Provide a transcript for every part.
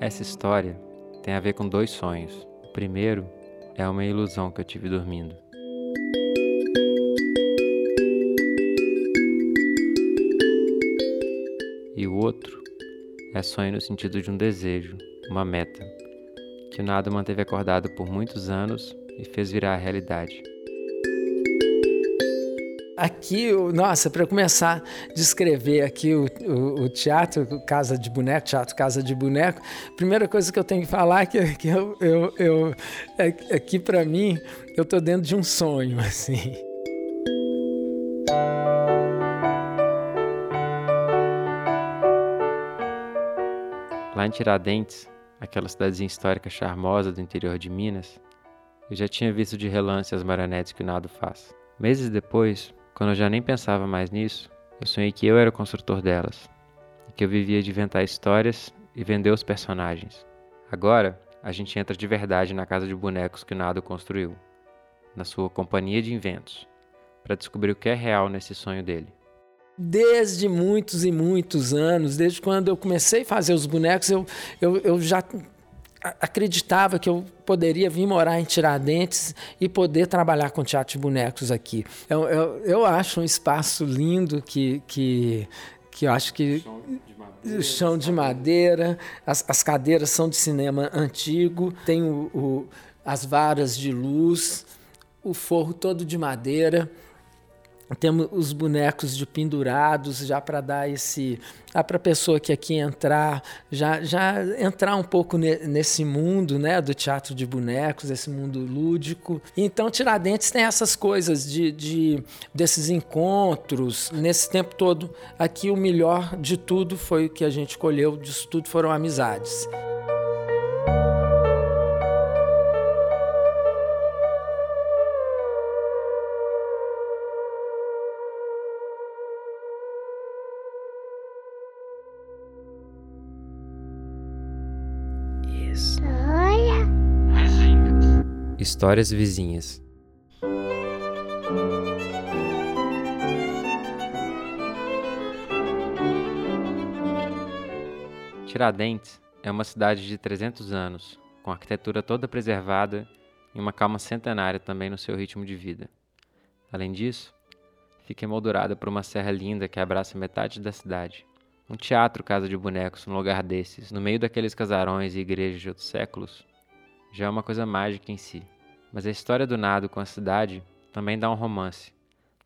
Essa história tem a ver com dois sonhos. O primeiro é uma ilusão que eu tive dormindo. E o outro é sonho no sentido de um desejo, uma meta, que o nada manteve acordado por muitos anos e fez virar a realidade. Aqui, nossa, para começar a descrever aqui o, o, o, teatro Casa de Boneco, Teatro Casa de Boneco, primeira coisa que eu tenho que falar é que, que eu, eu, eu é, aqui para mim, eu tô dentro de um sonho, assim. Lá em Tiradentes, aquela cidadezinha histórica charmosa do interior de Minas, eu já tinha visto de relance as marionetes que o Nado faz. Meses depois, quando eu já nem pensava mais nisso, eu sonhei que eu era o construtor delas, e que eu vivia de inventar histórias e vender os personagens. Agora, a gente entra de verdade na casa de bonecos que o Nado construiu, na sua companhia de inventos, para descobrir o que é real nesse sonho dele desde muitos e muitos anos, desde quando eu comecei a fazer os bonecos, eu, eu, eu já acreditava que eu poderia vir morar em Tiradentes e poder trabalhar com teatro de bonecos aqui. Eu, eu, eu acho um espaço lindo que, que, que eu acho que o chão de madeira, as, as cadeiras são de cinema antigo, tem o, o, as varas de luz, o forro todo de madeira temos os bonecos de pendurados já para dar esse ah, para a pessoa que aqui entrar já já entrar um pouco ne, nesse mundo né do teatro de bonecos esse mundo lúdico. Então Tiradentes tem essas coisas de, de desses encontros. Nesse tempo todo aqui o melhor de tudo foi o que a gente colheu disso tudo foram amizades Histórias vizinhas. Tiradentes é uma cidade de 300 anos, com arquitetura toda preservada e uma calma centenária também no seu ritmo de vida. Além disso, fica emoldurada por uma serra linda que abraça metade da cidade. Um teatro casa de bonecos num lugar desses, no meio daqueles casarões e igrejas de outros séculos, já é uma coisa mágica em si. Mas a história do Nado com a cidade também dá um romance,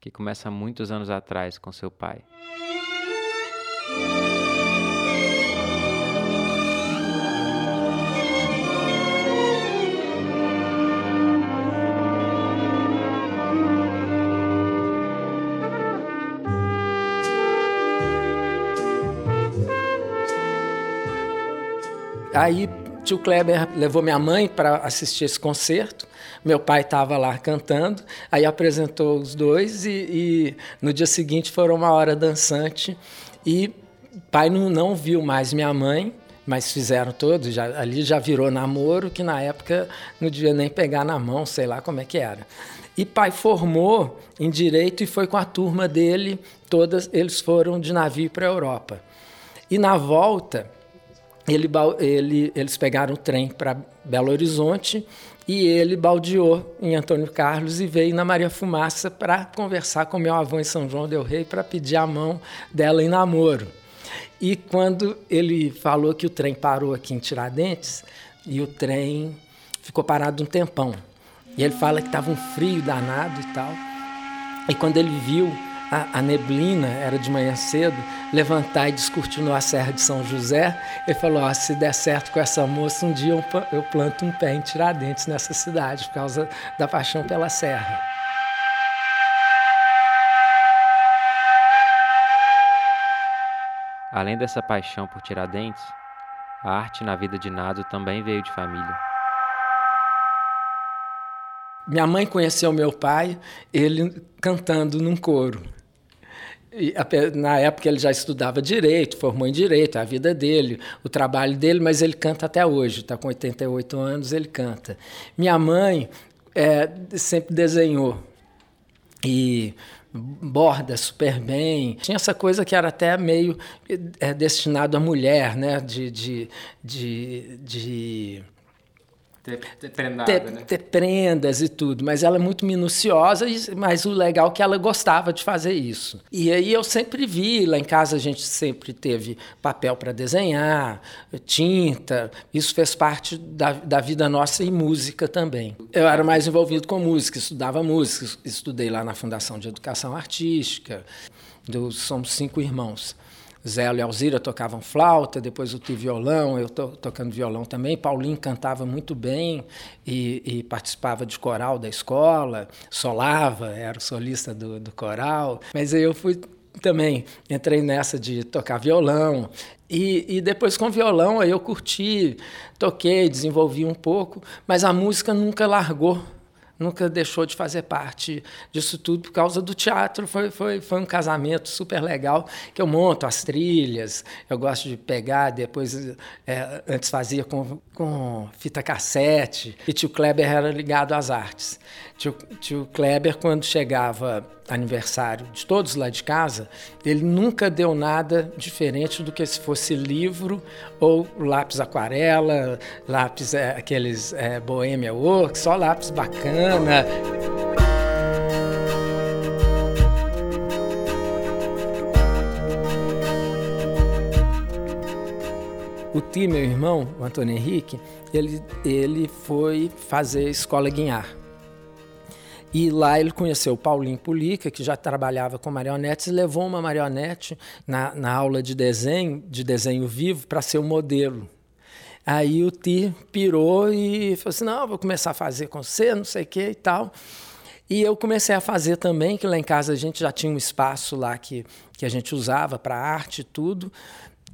que começa muitos anos atrás com seu pai. Aí tio Kleber levou minha mãe para assistir esse concerto. Meu pai estava lá cantando, aí apresentou os dois e, e, no dia seguinte foram uma hora dançante e pai não, não viu mais minha mãe, mas fizeram todos, já, ali já virou namoro, que na época não devia nem pegar na mão, sei lá como é que era. E pai formou em direito e foi com a turma dele, todas eles foram de navio para a Europa. E na volta, ele, ele, eles pegaram o trem para Belo Horizonte e ele baldeou em Antônio Carlos e veio na Maria Fumaça para conversar com meu avô em São João del Rei para pedir a mão dela em namoro. E quando ele falou que o trem parou aqui em Tiradentes, e o trem ficou parado um tempão. E ele fala que estava um frio danado e tal. E quando ele viu a, a, neblina, era de manhã cedo, levantar e descortinou a Serra de São José. Ele falou: se der certo com essa moça, um dia eu, eu planto um pé em Tiradentes nessa cidade, por causa da paixão pela serra. Além dessa paixão por Tiradentes, a arte na vida de Nado também veio de família. Minha mãe conheceu meu pai, ele cantando num coro. E, na época ele já estudava direito, formou em direito, a vida dele, o trabalho dele, mas ele canta até hoje, está com 88 anos, ele canta. Minha mãe é, sempre desenhou. E borda super bem. Tinha essa coisa que era até meio é, destinado à mulher, né? de, de, de, de ter, ter, prendado, ter, né? ter, prendas e tudo, mas ela é muito minuciosa, mas o legal é que ela gostava de fazer isso. E aí eu sempre vi, lá em casa a gente sempre teve papel para desenhar, tinta, isso fez parte da, da vida nossa e música também. Eu era mais envolvido com música, estudava música, estudei lá na Fundação de Educação Artística, do, somos cinco irmãos. Zé e Alzira tocavam flauta, depois eu tive violão, eu to, tocando violão também. Paulinho cantava muito bem e, e, participava de coral da escola, solava, era o solista do, do coral. Mas aí eu fui também, entrei nessa de tocar violão. E, e depois com violão aí eu curti, toquei, desenvolvi um pouco, mas a música nunca largou nunca deixou de fazer parte disso tudo por causa do teatro. Foi, foi, foi um casamento super legal que eu monto as trilhas, eu gosto de pegar, depois é, antes fazia com, com fita cassete. E tio Kleber era ligado às artes. Tio, tio Kleber, quando chegava aniversário de todos lá de casa, ele nunca deu nada diferente do que se fosse livro ou lápis aquarela, lápis é, aqueles é, Bohemia Works, só lápis bacana. O Ti, meu irmão, o Antônio Henrique, ele, ele foi fazer escola Guinhar e lá ele conheceu o Paulinho Pulica, que já trabalhava com marionetes, e levou uma marionete na, na aula de desenho, de desenho vivo, para ser o modelo. Aí o Ti pirou e falou assim: não, vou começar a fazer com você, não sei o que e tal. E eu comecei a fazer também, que lá em casa a gente já tinha um espaço lá que, que a gente usava para arte e tudo.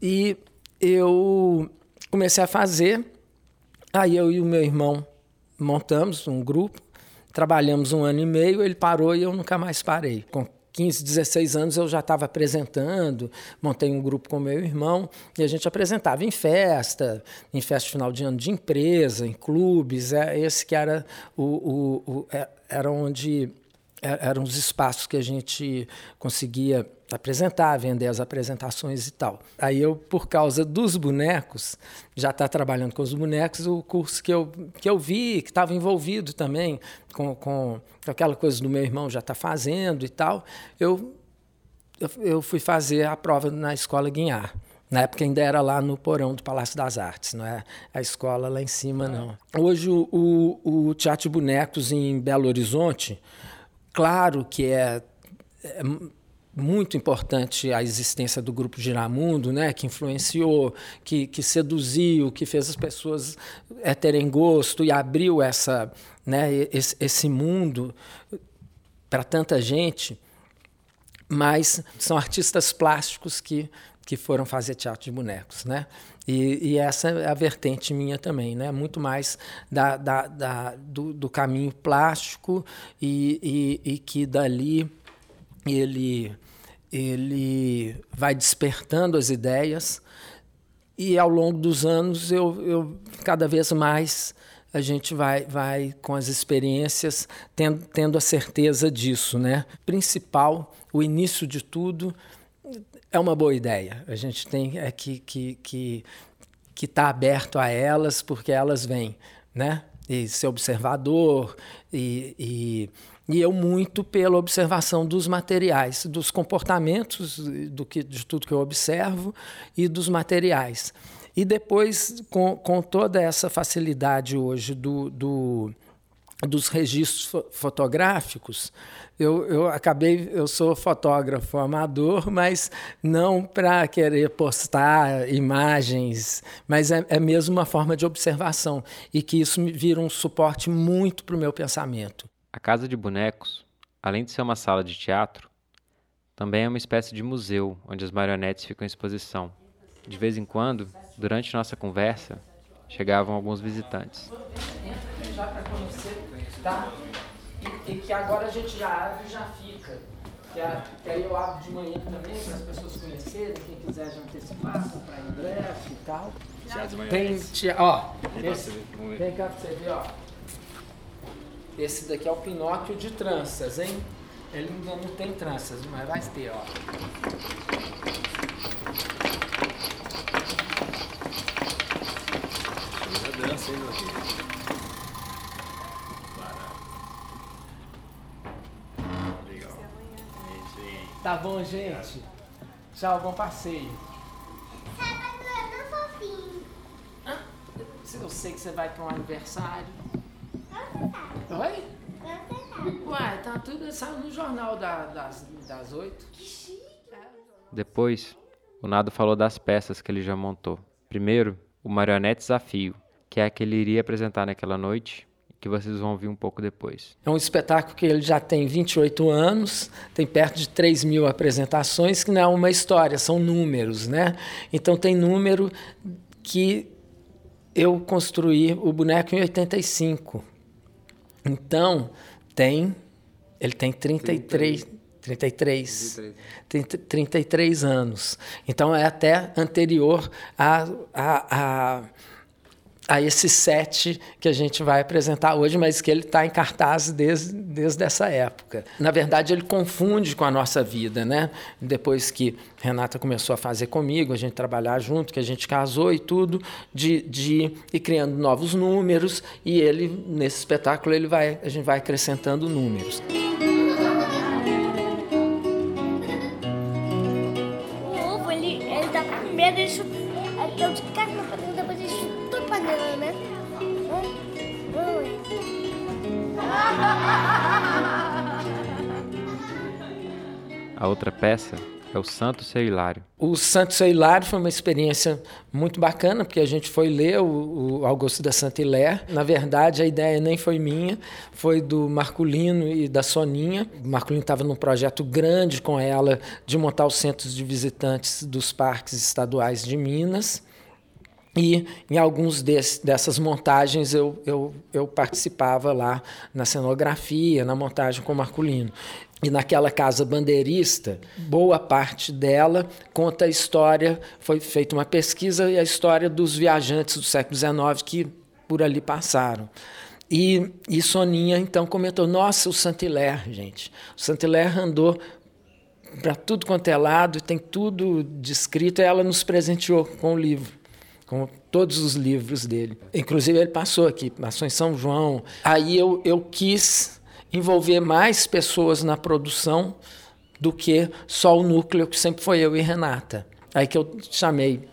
E eu comecei a fazer. Aí eu e o meu irmão montamos um grupo Trabalhamos um ano e meio, ele parou e eu nunca mais parei. Com 15, 16 anos eu já estava apresentando, montei um grupo com meu irmão e a gente apresentava em festa, em festa de final de ano de empresa, em clubes. É esse que era o, o, o é, era onde é, eram os espaços que a gente conseguia apresentar, vender as apresentações e tal. Aí eu, por causa dos bonecos, já está trabalhando com os bonecos, o curso que eu, que eu vi, que estava envolvido também com, com, aquela coisa do meu irmão já está fazendo e tal, eu, eu, eu, fui fazer a prova na escola Guinhar. Na época ainda era lá no porão do Palácio das Artes, não é a escola lá em cima, não. Hoje o, o, o Teatro Bonecos em Belo Horizonte, Claro que é, é muito importante a existência do grupo Giramundo, né, que influenciou, que, que seduziu, que fez as pessoas é, terem gosto e abriu essa, né, esse, esse mundo para tanta gente. Mas são artistas plásticos que, que foram fazer teatro de bonecos, né? E, e, essa é a vertente minha também, né? muito mais da, da, da do, do, caminho plástico e, e, e, que dali ele, ele vai despertando as ideias e ao longo dos anos eu, eu cada vez mais a gente vai, vai com as experiências tendo, tendo a certeza disso, né? Principal, o início de tudo é uma boa ideia. A gente tem é que que que que está aberto a elas porque elas vêm, né? E ser observador e, e, e eu muito pela observação dos materiais, dos comportamentos, do que de tudo que eu observo e dos materiais. E depois, com, com toda essa facilidade hoje do, do dos registros fotográficos, eu, eu acabei, eu sou fotógrafo amador, mas não para querer postar imagens, mas é, é mesmo uma forma de observação e que isso me vira um suporte muito para o meu pensamento. A Casa de Bonecos, além de ser uma sala de teatro, também é uma espécie de museu onde as marionetes ficam em exposição. De vez em quando, durante nossa conversa, chegavam alguns visitantes. Já para conhecer, tá? E, e, que agora a gente já abre e já fica. Que, a, que aí eu abro de manhã também para as pessoas conhecerem, quem quiser já antecipar, comprar ingresso e tal. Tem, tia, ó, esse, vem cá para você ver, ó. Esse daqui é o Pinóquio de tranças, hein? Ele ainda não tem tranças, mas vai ter, ó. dança, hein, meu filho? Legal. Tá bom, gente. Tchau, bom passeio. Eu sei que você vai para um aniversário. Oi? Uai, tá tudo saiu no jornal da, das, das oito. Depois, o Nado falou das peças que ele já montou. Primeiro, o Marionete Desafio, que é a que ele iria apresentar naquela noite, que vocês vão ouvir um pouco depois. É um espetáculo que ele já tem 28 anos, tem perto de 3 mil apresentações, que não é uma história, são números, né? Então tem número que eu construí o boneco em 85. Então, tem. Ele tem 33. 33. 33. 33 anos. Então, é até anterior a, a, a a esse set que a gente vai apresentar hoje, mas que ele está em cartaz desde, desde essa época. Na verdade, ele confunde com a nossa vida, né? Depois que Renata começou a fazer comigo, a gente trabalhar junto, que a gente casou e tudo, de, de ir criando novos números, e ele, nesse espetáculo, ele vai, a gente vai acrescentando números. A outra peça é o Santo Seu Hilário. O Santo Seu Hilário foi uma experiência muito bacana, porque a gente foi ler o, Augusto da Santa Hilaire. Na verdade, a ideia nem foi minha, foi do Marculino e da Soninha. O Marculino estava num projeto grande com ela de montar os centros de visitantes dos parques estaduais de Minas. E em alguns desse, dessas montagens eu, eu, eu participava lá na cenografia, na montagem com o Marculino. E naquela casa bandeirista, boa parte dela conta a história, foi feita uma pesquisa e a história dos viajantes do século XIX que por ali passaram. E, e Soninha então comentou: Nossa, o Saint-Hilaire, gente. O Saint-Hilaire andou para tudo quanto é lado, tem tudo descrito, e ela nos presenteou com o livro com todos os livros dele. Inclusive, ele passou aqui, passou em São João. Aí eu, eu quis envolver mais pessoas na produção do que só o núcleo, que sempre foi eu e Renata. Aí que eu chamei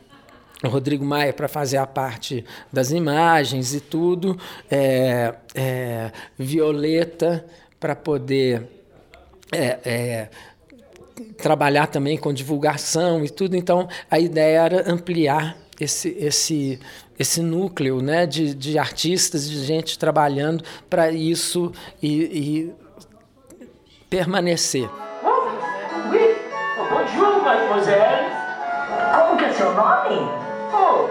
o Rodrigo Maia para fazer a parte das imagens e tudo, é, é, Violeta para poder é, é, trabalhar também com divulgação e tudo. Então, a ideia era ampliar esse, esse, esse núcleo né, de, de artistas, de gente trabalhando para isso e, e permanecer. Oui. Bonjour, mademoiselle. Como que é seu nome? Oh,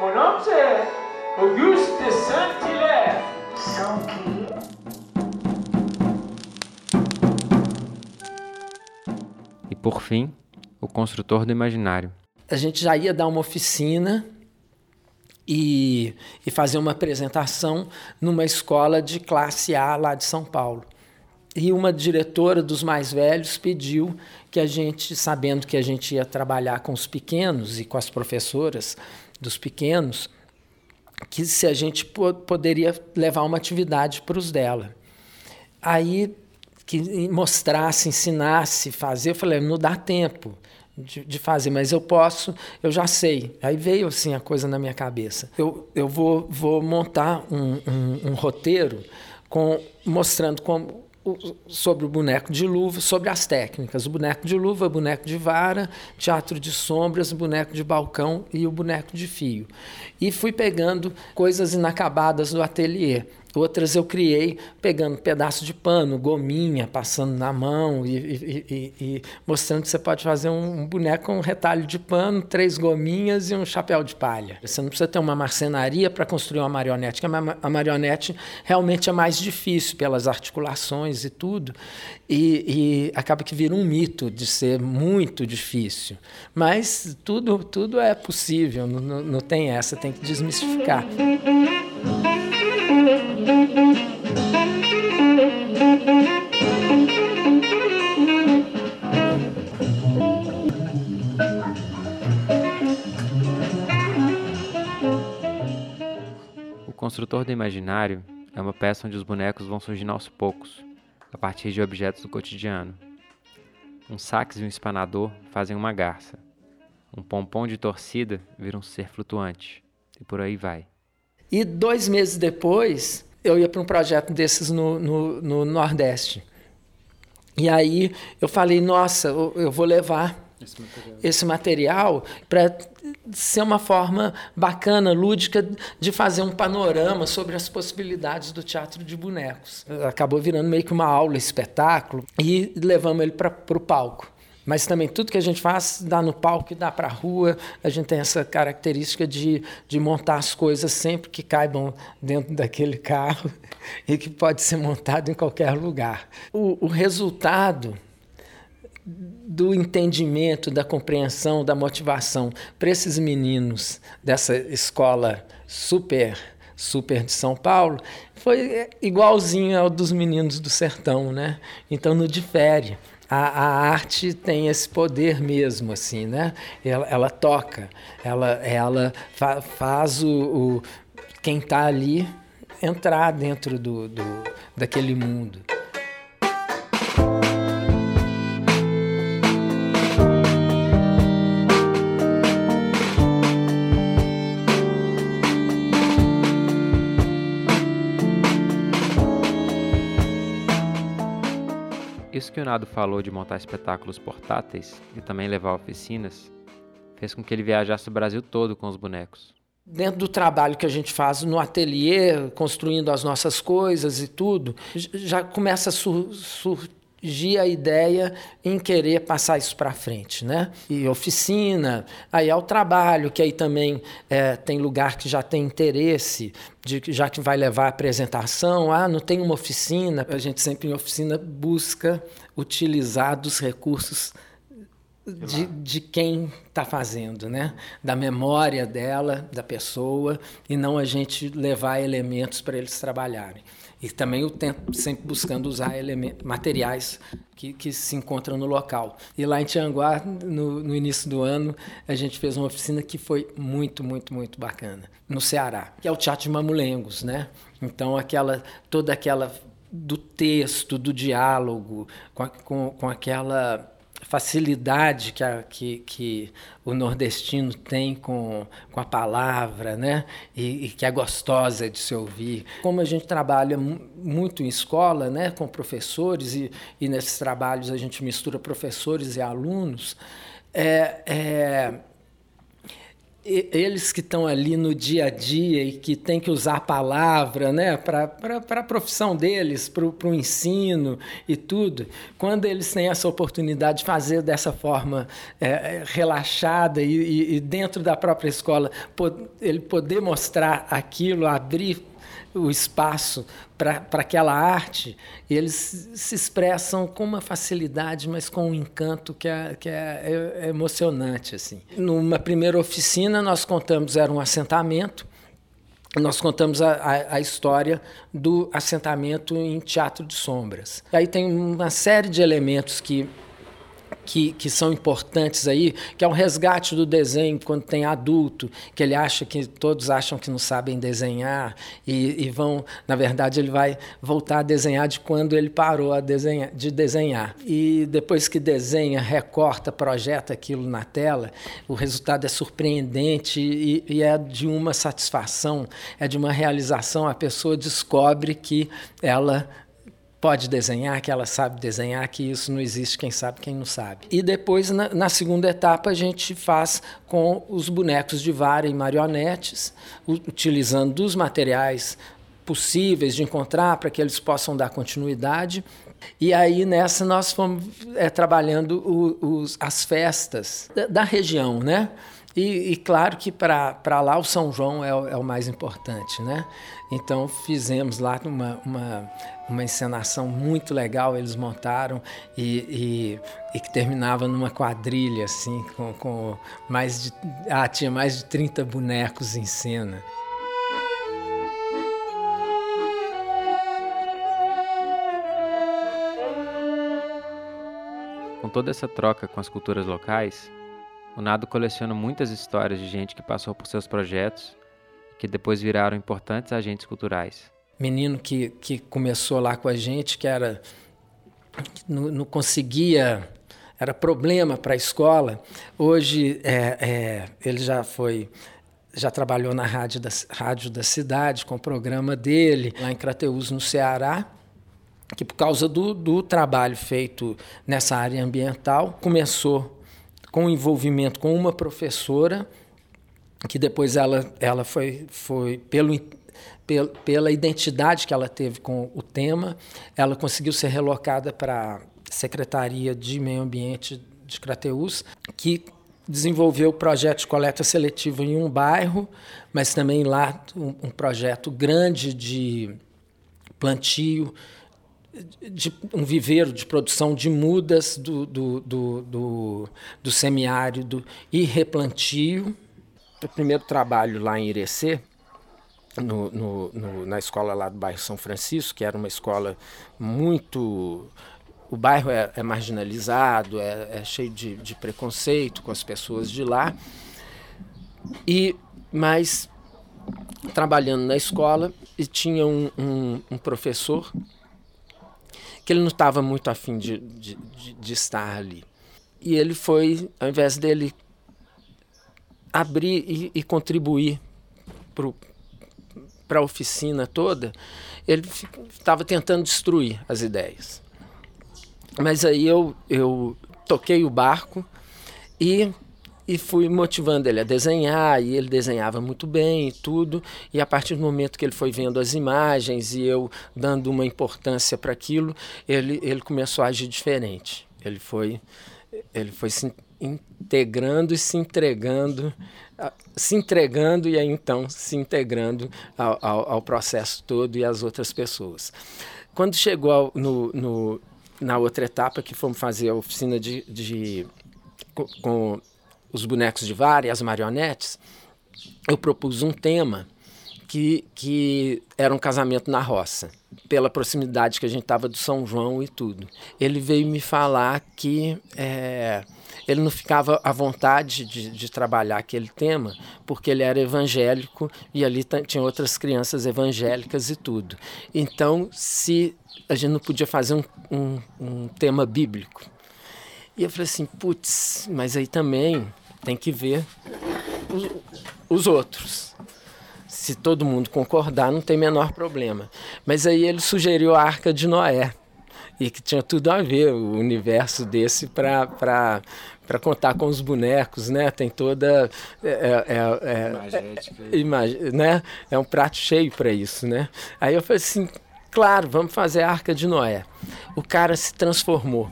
meu nome é Auguste Saint-Hilaire. Saint-Hilaire. E por fim, o construtor do imaginário a gente já ia dar uma oficina e, e fazer uma apresentação numa escola de classe A lá de São Paulo. E uma diretora dos mais velhos pediu que a gente, sabendo que a gente ia trabalhar com os pequenos e com as professoras dos pequenos, que se a gente poderia levar uma atividade para os dela. Aí que mostrasse, ensinasse, fazer, eu falei, não dá tempo de, de, fazer, mas eu posso, eu já sei. Aí veio assim a coisa na minha cabeça. Eu, eu vou, vou montar um, um, um roteiro com, mostrando como, sobre o boneco de luva, sobre as técnicas. O boneco de luva, boneco de vara, teatro de sombras, boneco de balcão e o boneco de fio. E fui pegando coisas inacabadas do ateliê. Outras eu criei pegando pedaço de pano, gominha, passando na mão e, e, e, e mostrando que você pode fazer um, boneco com um retalho de pano, três gominhas e um chapéu de palha. Você não precisa ter uma marcenaria para construir uma marionete, que a marionete realmente é mais difícil pelas articulações e tudo, e, acaba que vira um mito de ser muito difícil. Mas tudo, tudo é possível, não, não tem essa, tem que desmistificar. O Construtor do Imaginário é uma peça onde os bonecos vão surgindo aos poucos, a partir de objetos do cotidiano. Um sax e um espanador fazem uma garça. Um pompom de torcida vira um ser flutuante. E por aí vai. E dois meses depois, eu ia para um projeto desses no, no, no Nordeste. E aí eu falei, nossa, eu, eu vou levar Esse material. esse material para ser uma forma bacana, lúdica, de fazer um panorama sobre as possibilidades do teatro de bonecos. Acabou virando meio que uma aula, espetáculo, e levamos ele para o palco. Mas também tudo que a gente faz dá no palco e dá para a rua. A gente tem essa característica de, de montar as coisas sempre que caibam dentro daquele carro e que pode ser montado em qualquer lugar. O, o resultado do entendimento, da compreensão, da motivação para esses meninos dessa escola super super de São Paulo foi igualzinho ao dos meninos do sertão, né? Então não difere. A, a arte tem esse poder mesmo, assim, né? Ela, ela toca, ela, ela fa, faz o, o quem está ali entrar dentro do, do, daquele mundo. Isso que o Nado falou de montar espetáculos portáteis e também levar oficinas fez com que ele viajasse o Brasil todo com os bonecos. Dentro do trabalho que a gente faz no ateliê, construindo as nossas coisas e tudo, já começa a sur- surgir a ideia em querer passar isso para frente, né? E oficina, aí é o trabalho, que aí também é, tem lugar que já tem interesse, de, que- já que vai levar a apresentação, ah, não tem uma oficina, a gente sempre em oficina busca utilizar dos recursos de, de quem está fazendo, né? Da memória dela, da pessoa, e não a gente levar elementos para eles trabalharem. E também o tempo sempre buscando usar materiais que, que se encontram no local. E lá em Tianguá, no, no início do ano, a gente fez uma oficina que foi muito, muito, muito bacana, no Ceará, que é o Teatro de Mamulengos, né? Então, aquela, toda aquela do texto, do diálogo, com, com, com aquela facilidade que, a- que, que o nordestino tem com, com a palavra, né? E, e que é gostosa de se ouvir. Como a gente trabalha mu- muito em escola, né? Com professores, e, e nesses trabalhos a gente mistura professores e alunos, é, é, eles que estão ali no dia a dia e que têm que usar a palavra né, para a profissão deles, para o ensino e tudo, quando eles têm essa oportunidade de fazer dessa forma é, é, relaxada e, e- dentro da própria escola, ele poder mostrar aquilo, abrir o espaço para aquela arte, e eles se expressam com uma facilidade, mas com um encanto que é, que é, é emocionante. Assim. Numa primeira oficina, nós contamos, era um assentamento, nós contamos a, a, a história do assentamento em Teatro de Sombras. Aí tem uma série de elementos que que, que são importantes aí, que é um resgate do desenho quando tem adulto, que ele acha que todos acham que não sabem desenhar e, e vão, na verdade, ele vai voltar a desenhar de quando ele parou desenhar, de desenhar. E depois que desenha, recorta, projeta aquilo na tela, o resultado é surpreendente e, e é de uma satisfação, é de uma realização. A pessoa descobre que ela pode desenhar, que ela sabe desenhar, que isso não existe quem sabe, quem não sabe. E depois, na, na segunda etapa, a gente faz com os bonecos de vara e marionetes, utilizando dos materiais possíveis de encontrar para que eles possam dar continuidade. E aí nessa nós fomos é, trabalhando o- os, as festas da, da região, né? E, e claro que para lá o São João é, o- é o mais importante, né? Então fizemos lá uma, uma, uma encenação muito legal, eles montaram e, e, e que terminava numa quadrilha, assim, com, com mais de. Ah, tinha mais de 30 bonecos em cena. Com toda essa troca com as culturas locais, o Nado coleciona muitas histórias de gente que passou por seus projetos que depois viraram importantes agentes culturais. Menino que, que começou lá com a gente, que era não, não conseguia, era problema para a escola. Hoje é, é, ele já foi já trabalhou na rádio da, rádio da cidade com o programa dele, lá em Crateús, no Ceará, que por causa do, do trabalho feito nessa área ambiental, começou com envolvimento com uma professora, que depois ela, ela foi, foi pelo, pelo, pela identidade que ela teve com o tema, ela conseguiu ser relocada para a Secretaria de Meio Ambiente de Crateús, que desenvolveu o projeto de coleta seletiva em um bairro, mas também lá um, um projeto grande de plantio, de um viveiro de produção de mudas do, do, do, do, do semiárido e replantio. Primeiro trabalho lá em Irecê, no, no, no, na escola lá do bairro São Francisco, que era uma escola muito o bairro é, é marginalizado, é, é cheio de, de, preconceito com as pessoas de lá. E mas trabalhando na escola e tinha um, um, um professor que ele não estava muito afim de, de, de, de estar ali. E ele foi, ao invés dele abrir e, e contribuir para a oficina toda, ele estava tentando destruir as ideias. Mas aí eu, eu toquei o barco e, e fui motivando ele a desenhar, e ele desenhava muito bem e tudo. E a partir do momento que ele foi vendo as imagens e eu dando uma importância para aquilo, ele, ele começou a agir diferente. Ele foi, ele foi se integrando e se entregando, se entregando e aí então se integrando ao, ao, ao processo todo e às outras pessoas. Quando chegou ao, no, no na outra etapa, que fomos fazer a oficina de, de com, com, os bonecos de vara e as marionetes, eu propus um tema que, que era um casamento na roça, pela proximidade que a gente estava do São João e tudo. Ele veio me falar que é, ele não ficava à vontade de, de, trabalhar aquele tema, porque ele era evangélico e ali tinha outras crianças evangélicas e tudo. Então, se a gente não podia fazer um, um, um tema bíblico. E eu falei assim, putz, mas aí também tem que ver os, os outros. Se todo mundo concordar, não tem menor problema. Mas aí ele sugeriu a Arca de Noé e que tinha tudo a ver o universo desse para para contar com os bonecos, né? Tem toda é, é, é, é, né? É um prato cheio para isso, né? Aí eu falei assim, claro, vamos fazer a Arca de Noé. O cara se transformou.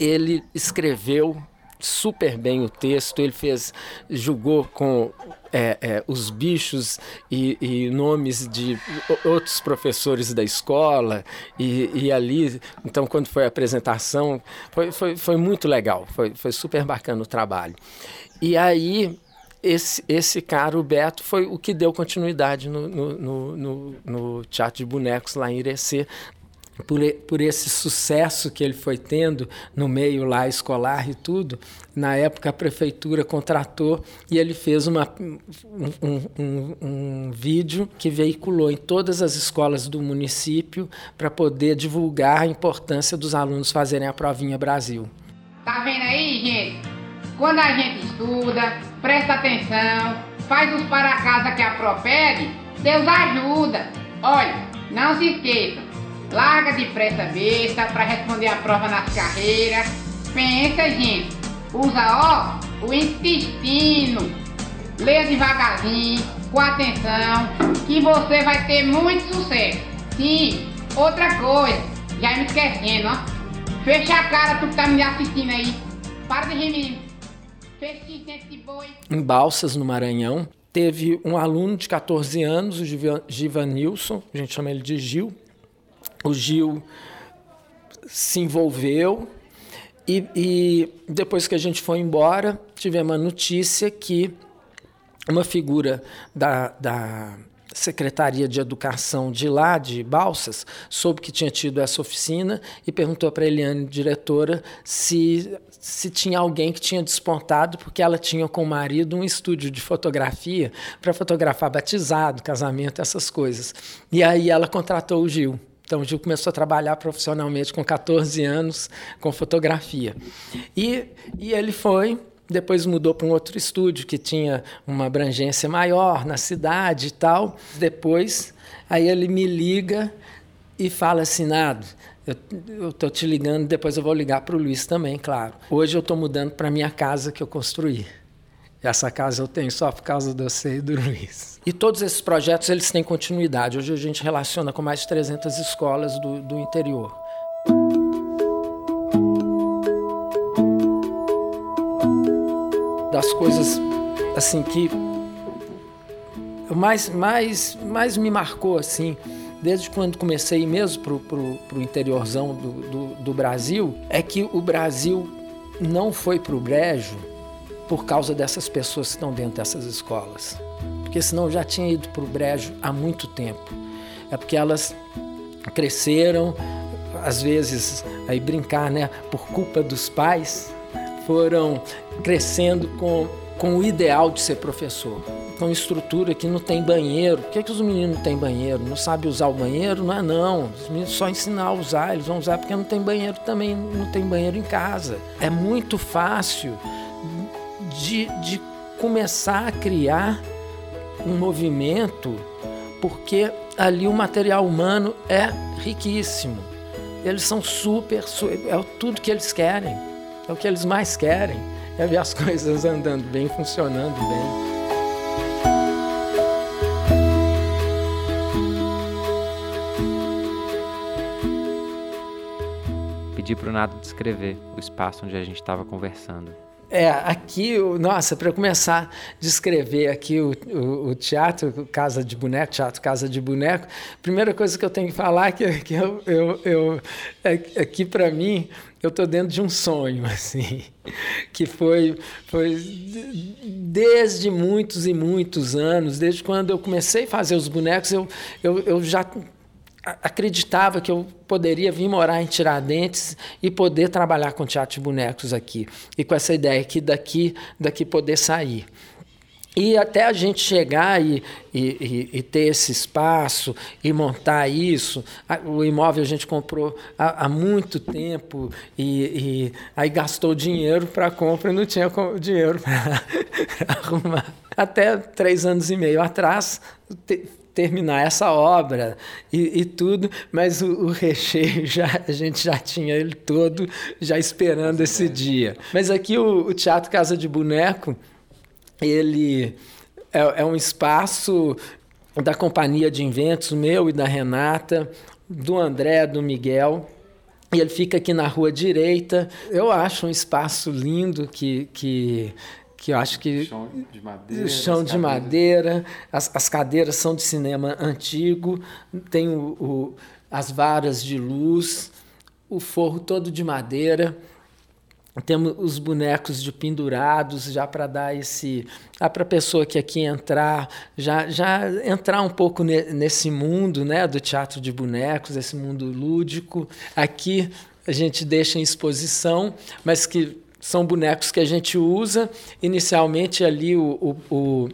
Ele escreveu super bem o texto, ele fez, julgou com é, é, os bichos e, e, nomes de outros professores da escola e, e, ali, então quando foi a apresentação, foi, foi, foi muito legal, foi, foi super bacana o trabalho. E aí esse, esse cara, o Beto, foi o que deu continuidade no, no, no, no, no Teatro de Bonecos lá em Irecê, por, por esse sucesso que ele foi tendo no meio lá escolar e tudo, na época a prefeitura contratou e ele fez uma, um, um, um vídeo que veiculou em todas as escolas do município para poder divulgar a importância dos alunos fazerem a provinha Brasil. Tá vendo aí, gente? Quando a gente estuda, presta atenção, faz os para casa que a Propede, Deus ajuda. Olha, não se esqueça, larga de pressa besta para responder a prova nas carreiras. Pensa, gente, usa ó o intestino. Leia devagarzinho, com atenção, que você vai ter muito sucesso. Sim, outra coisa, já me esquecendo, ó. Fecha a cara, tu que tá me assistindo aí. Para de rir, em Balsas, no Maranhão, teve um aluno de 14 anos, o Givanilson, a gente chama ele de Gil. O Gil se envolveu e, e depois que a gente foi embora, tivemos a notícia que uma figura da, da, Secretaria de Educação de lá, de Balsas, soube que tinha tido essa oficina e perguntou para a Eliane, diretora, se, se tinha alguém que tinha despontado, porque ela tinha com o marido um estúdio de fotografia para fotografar batizado, casamento, essas coisas. E aí ela contratou o Gil. Então, o Gil começou a trabalhar profissionalmente com 14 anos com fotografia. E, e ele foi depois mudou para um outro estúdio que tinha uma abrangência maior na cidade e tal. Depois, aí ele me liga e fala assim, Nado, eu estou te ligando, depois eu vou ligar para o Luiz também, claro. Hoje eu estou mudando para minha casa que eu construí. Essa casa eu tenho só por causa de você e do Luiz. E todos esses projetos eles têm continuidade. Hoje a gente relaciona com mais de 300 escolas do, do interior. das coisas assim que mais mais mais me marcou assim desde quando comecei mesmo para o interiorzão do, do, do, Brasil é que o Brasil não foi para o brejo por causa dessas pessoas que estão dentro dessas escolas porque senão já tinha ido para o brejo há muito tempo é porque elas cresceram às vezes aí brincar né por culpa dos pais foram crescendo com, com o ideal de ser professor. Com estrutura que não tem banheiro. Por que, que os meninos não têm banheiro? Não sabem usar o banheiro? Não é não. Os meninos só ensinar a usar, eles vão usar porque não tem banheiro também, não tem banheiro em casa. É muito fácil de, de começar a criar um movimento porque ali o material humano é riquíssimo. Eles são super, é tudo que eles querem. É o que eles mais querem, é ver as coisas andando bem, funcionando bem. Pedi para o Nado descrever o espaço onde a gente estava conversando. É, aqui, nossa, para começar a descrever aqui o, o, o, teatro Casa de Boneco, Teatro Casa de Boneco, primeira coisa que eu tenho que falar é que, que eu, eu, eu é, aqui para mim eu estou dentro de um sonho, assim, que foi, foi desde muitos e muitos anos, desde quando eu comecei a fazer os bonecos, eu, eu, eu já acreditava que eu poderia vir morar em Tiradentes e poder trabalhar com teatro de bonecos aqui, e com essa ideia que daqui, daqui poder sair. E até a gente chegar e, e, e, ter esse espaço e montar isso, o imóvel a gente comprou há, há muito tempo e, e, aí gastou dinheiro para compra e não tinha dinheiro para arrumar. Até três anos e meio atrás, terminar essa obra e, e tudo, mas o, o, recheio já a gente já tinha ele todo já esperando esse dia. Mas aqui o, o Teatro Casa de Boneco ele é, é um espaço da companhia de inventos, meu e da Renata, do André, do Miguel. E ele fica aqui na rua direita. Eu acho um espaço lindo que, que, que eu acho que. Chão de madeira. Chão de madeira. As, as cadeiras são de cinema antigo, tem o, o, as varas de luz, o forro todo de madeira temos os bonecos de pendurados já para dar esse ah, para a pessoa que aqui entrar já já entrar um pouco ne, nesse mundo né do teatro de bonecos esse mundo lúdico aqui a gente deixa em exposição mas que são bonecos que a gente usa. Inicialmente ali o, o,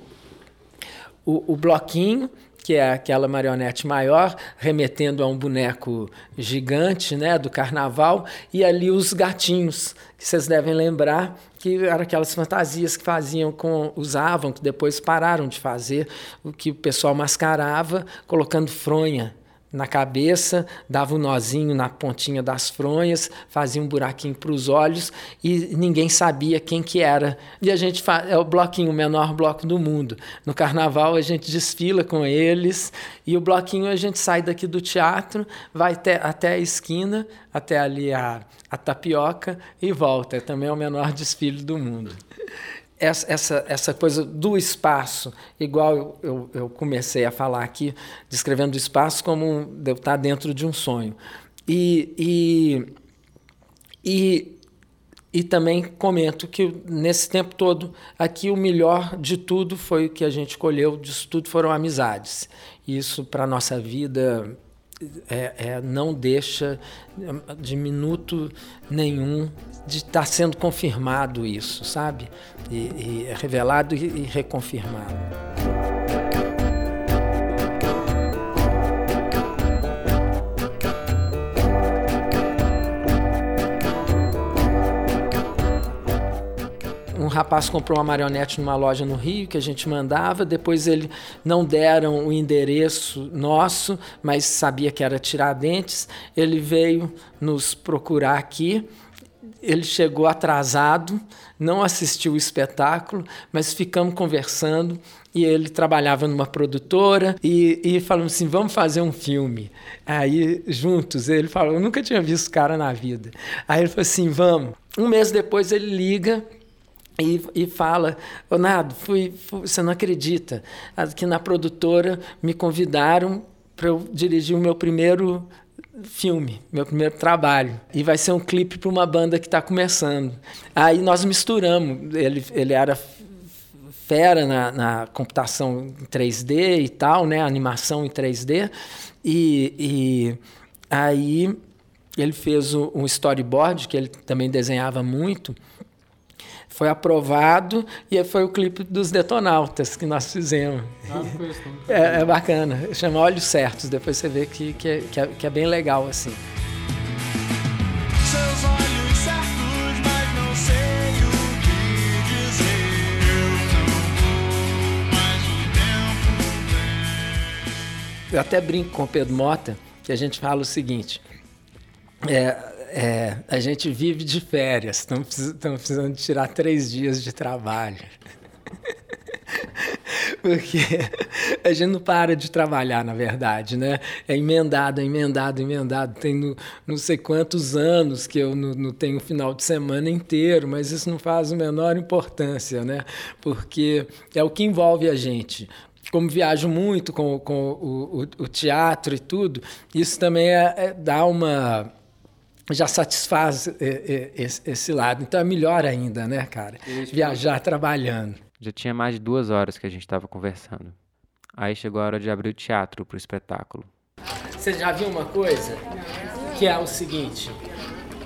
o, o, bloquinho que é aquela marionete maior, remetendo a um boneco gigante né, do carnaval, e ali os gatinhos, que vocês devem lembrar que eram aquelas fantasias que faziam com usavam, que depois pararam de fazer, o que o pessoal mascarava colocando fronha na cabeça, dava um nozinho na pontinha das fronhas, fazia um buraquinho para os olhos e ninguém sabia quem que era. E a gente faz, é o bloquinho, o menor bloco do mundo. No carnaval a gente desfila com eles e o bloquinho a gente sai daqui do teatro, vai até, até a esquina, até ali a, a tapioca e volta. Também é o menor desfile do mundo essa, essa, essa coisa do espaço, igual eu, eu, eu, comecei a falar aqui, descrevendo o espaço como um, eu estar dentro de um sonho. E, e, e, E também comento que nesse tempo todo aqui o melhor de tudo foi o que a gente colheu disso tudo foram amizades. Isso para nossa vida é, é, não deixa de minuto nenhum de estar tá sendo confirmado isso, sabe? E, e é revelado e, e reconfirmado. Rapaz comprou uma marionete numa loja no Rio que a gente mandava, depois ele não deram o endereço nosso, mas sabia que era Tiradentes, ele veio nos procurar aqui. Ele chegou atrasado, não assistiu o espetáculo, mas ficamos conversando e ele trabalhava numa produtora e, e falamos assim, vamos fazer um filme. Aí, juntos, ele falou, eu nunca tinha visto cara na vida. Aí ele falou assim, vamos. Um mês depois ele liga e, e fala, Nado, fui, fui, você não acredita, que na produtora me convidaram para eu dirigir o meu primeiro filme, meu primeiro trabalho. E vai ser um clipe para uma banda que está começando. Aí nós misturamos, ele, ele era fera na, na, computação em 3D e tal, né, animação em 3D, e, e aí ele fez um storyboard, que ele também desenhava muito, foi aprovado e foi o clipe dos Detonautas que nós fizemos. Ah, é, é, bacana, chama Olhos Certos, depois você vê que, que, é, que, é, que é bem legal assim. Seus olhos certos, mas não sei o que dizer. Eu não vou, mas o tempo vem. Eu até brinco com o Pedro Mota, que a gente fala o seguinte. É, é, a gente vive de férias, estamos precisando tirar três dias de trabalho. Porque a gente não para de trabalhar, na verdade, né? É emendado, é emendado, emendado. Tem no, não sei quantos anos que eu não, não tenho final de semana inteiro, mas isso não faz a menor importância, né? Porque é o que envolve a gente como viajo muito com, com o, o, o, teatro e tudo, isso também é, é, dá uma já satisfaz é, é, esse lado. Então é melhor ainda, né, cara? Viajar trabalhando. Já tinha mais de duas horas que a gente estava conversando. Aí chegou a hora de abrir o teatro para o espetáculo. Você já viu uma coisa? Que é o seguinte: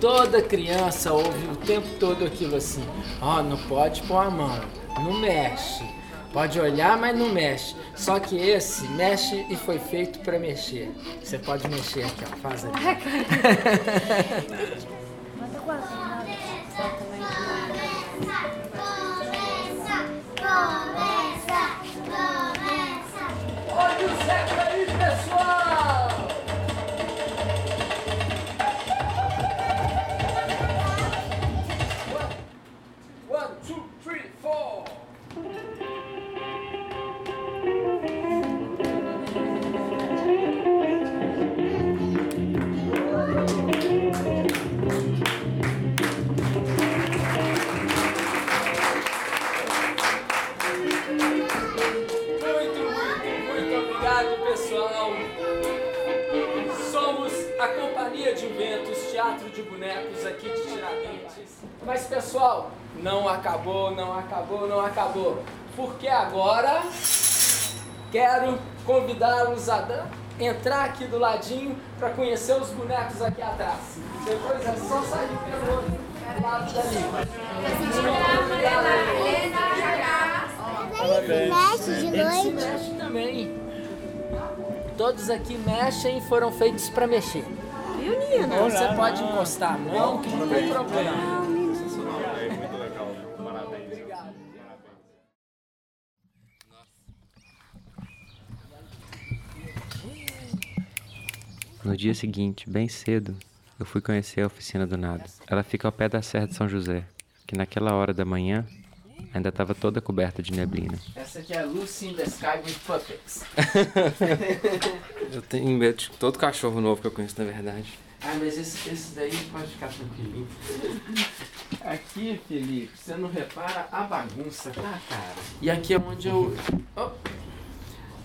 toda criança ouve o tempo todo aquilo assim: ó, oh, não pode pôr a mão, não mexe Pode olhar, mas não mexe. Só que esse mexe e foi feito para mexer. Você pode mexer aqui, ó. Faz ali. Olha o Zé aí, pessoal! Mas pessoal, não acabou, não acabou, não acabou. Porque agora quero convidá-los a entrar aqui do ladinho para conhecer os bonecos aqui atrás. Depois é só sair pelo lado dali. Mexe de noite. mexe também. Todos aqui mexem e foram feitos para mexer. Então você pode encostar a mão que não tem problema. No dia seguinte, bem cedo, eu fui conhecer a oficina do nado. Ela fica ao pé da Serra de São José, que naquela hora da manhã ainda estava toda coberta de neblina. Essa aqui é a Lucy in the Sky with Puppets. eu tenho medo de todo cachorro novo que eu conheço, na verdade. Ah, mas esse, esse daí pode ficar tranquilinho. Aqui, Felipe, você não repara a bagunça, tá, cara? E aqui é onde eu. Oh,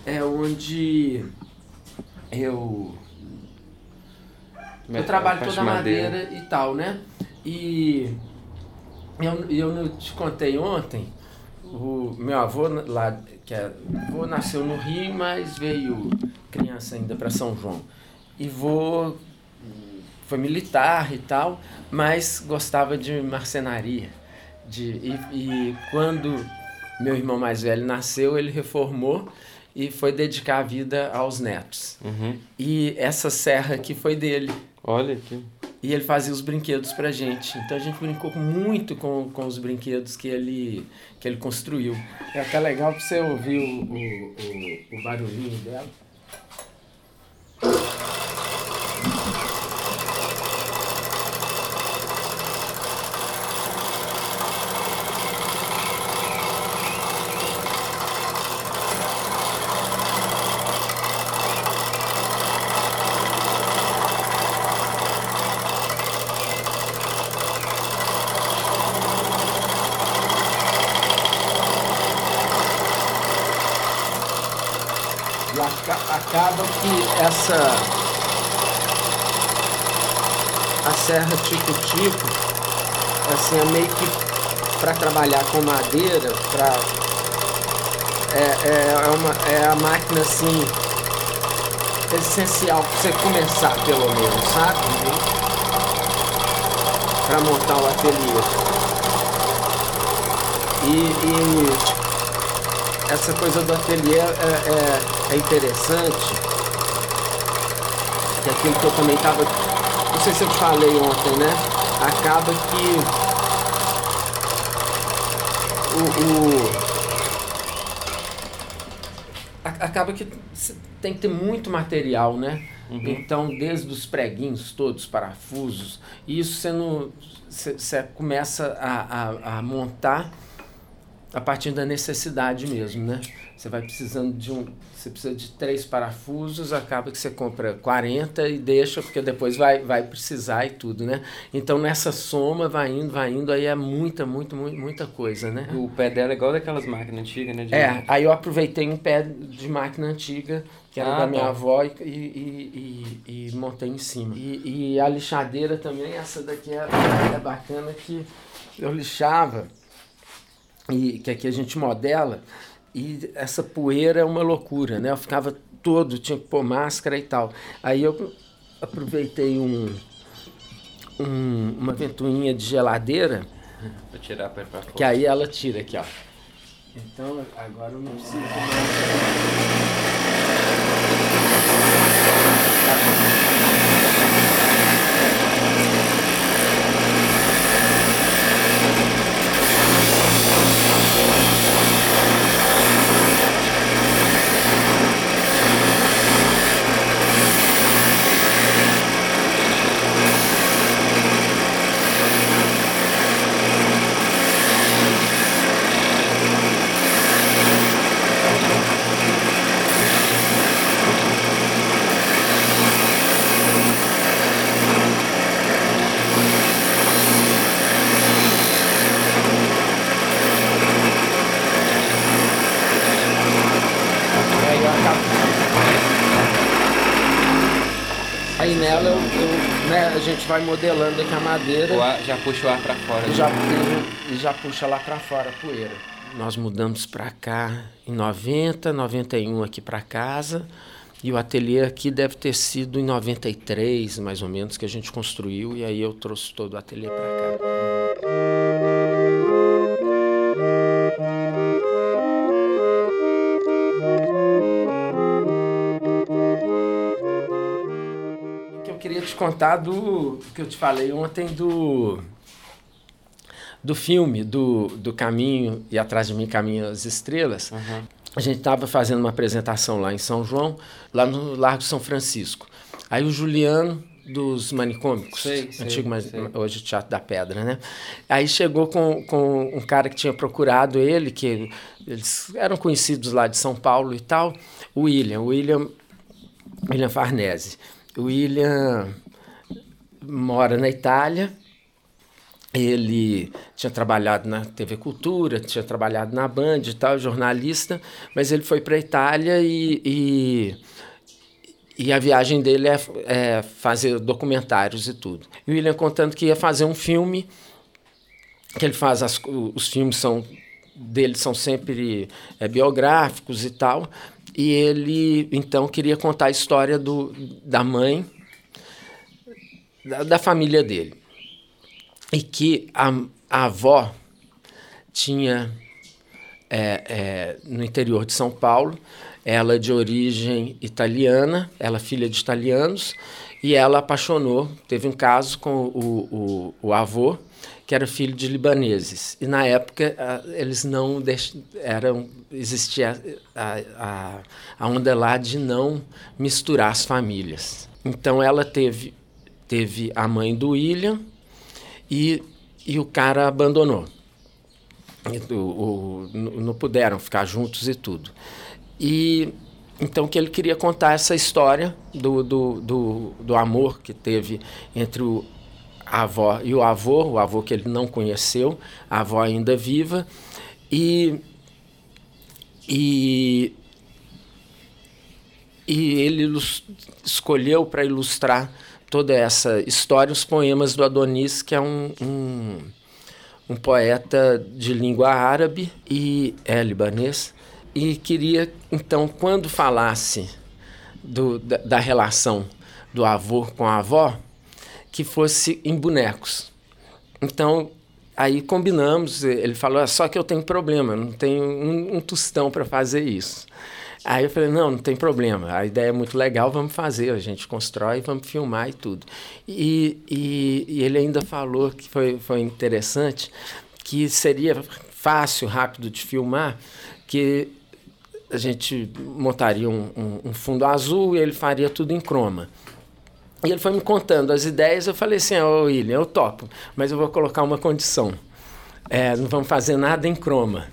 é onde eu. Eu trabalho toda a madeira, madeira e tal, né? E Eu, eu te contei ontem, o meu avô lá, que é, avô nasceu no Rio, mas veio criança ainda para São João. E vô foi militar e tal, mas gostava de marcenaria. De, e, e quando meu irmão mais velho nasceu, ele reformou e foi dedicar a vida aos netos. Uhum. E essa serra aqui foi dele. Olha aqui. E ele fazia os brinquedos pra gente. Então a gente brincou muito com, com os brinquedos que ele, que ele construiu. É até legal pra você ouvir o, o, o, o barulhinho dela. E aca- acaba que essa. A serra tico-tico, assim, é meio que para trabalhar com madeira, pra, é, é, é, uma, é a máquina assim essencial para você começar pelo menos, sabe? Para montar o ateliê. E, e essa coisa do ateliê é, é, é interessante. Que é aquilo que eu também estava. Não sei se eu falei ontem, né? Acaba que o, o- acaba que tem que ter muito material, né? Então, desde os preguinhos todos, parafusos, isso você não. Você começa a, a, a montar a partir da necessidade mesmo, né? Você vai precisando de um. Você precisa de três parafusos, acaba que você compra 40 e deixa, porque depois vai, vai precisar e tudo, né? Então nessa soma vai indo, vai indo, aí é muita, muito, muito, muita coisa, né? O pé dela é igual daquelas máquinas antigas, né? É, aí eu aproveitei um pé de máquina antiga, que era Ah, da minha tá. avó, e, e, e, e montei em cima. E, e a lixadeira também, essa daqui é, é bacana que eu lixava, e que aqui a gente modela, e essa poeira é uma loucura, né? Eu ficava todo, tinha que pôr máscara e tal. Aí eu aproveitei um, um- uma ventoinha de geladeira, Pra tirar pé pra fora. que aí ela tira aqui, ó. Então agora eu não preciso mais. Aí eu acabo. Aí nela eu, eu, né, a gente vai modelando aqui a madeira ar- já puxa o ar pra fora. e né? já, e já puxa lá pra fora a poeira. Nós mudamos pra cá em 90, 91 aqui pra casa. E o ateliê aqui deve ter sido em 93, mais ou menos, que a gente construiu. E aí eu trouxe todo o ateliê pra cá. Te contar do que eu te falei ontem do do filme do, do Caminho e atrás de mim caminham as estrelas. A gente estava fazendo uma apresentação lá em São João, lá no Largo São Francisco. Aí o Juliano dos manicômicos, Sei, sei, antigo, mas sei. hoje Teatro da Pedra, né? Aí chegou com, com um cara que tinha procurado ele, que eles eram conhecidos lá de São Paulo e tal, o William, o William William Farnese. William mora na Itália. Ele tinha trabalhado na TV Cultura, tinha trabalhado na Band e tal, jornalista, mas ele foi para a Itália e, e, e a viagem dele é, é fazer documentários e tudo. E o William contando que ia fazer um filme que ele faz as, os filmes são dele são sempre é, biográficos e tal. E ele então queria contar a história do, da mãe, da, da família dele. E que a, a avó tinha é, é, no interior de São Paulo, ela de origem italiana, ela filha de italianos, e ela apaixonou, teve um caso com o, o, o avô, que era filho de libaneses. E na época eles não deix... eram existia a, a, a onda lá de não misturar as famílias. Então ela teve teve a mãe do William e, e o cara abandonou. O, o, não puderam ficar juntos e tudo. E então que ele queria contar essa história do, do, do, do amor que teve entre o, a avó e o avô, o avô que ele não conheceu, a avó ainda viva, e, e, e ele escolheu para ilustrar toda essa história os poemas do Adonis, que é um, um, um poeta de língua árabe e é libanês, e queria, então, quando falasse do, da, da relação do avô com a avó, que fosse em bonecos. Então, aí combinamos, ele falou, ah, só que eu tenho problema, não tenho um, um tostão para fazer isso. Aí eu falei, não, não tem problema, a ideia é muito legal, vamos fazer, a gente constrói, vamos filmar e tudo. E, e, e ele ainda falou que foi, foi interessante, que seria fácil, rápido de filmar, que a gente montaria um, um, um fundo azul e ele faria tudo em croma. E ele foi me contando as ideias, eu falei assim, ô oh, William, eu topo, mas eu vou colocar uma condição. É, não vamos fazer nada em croma.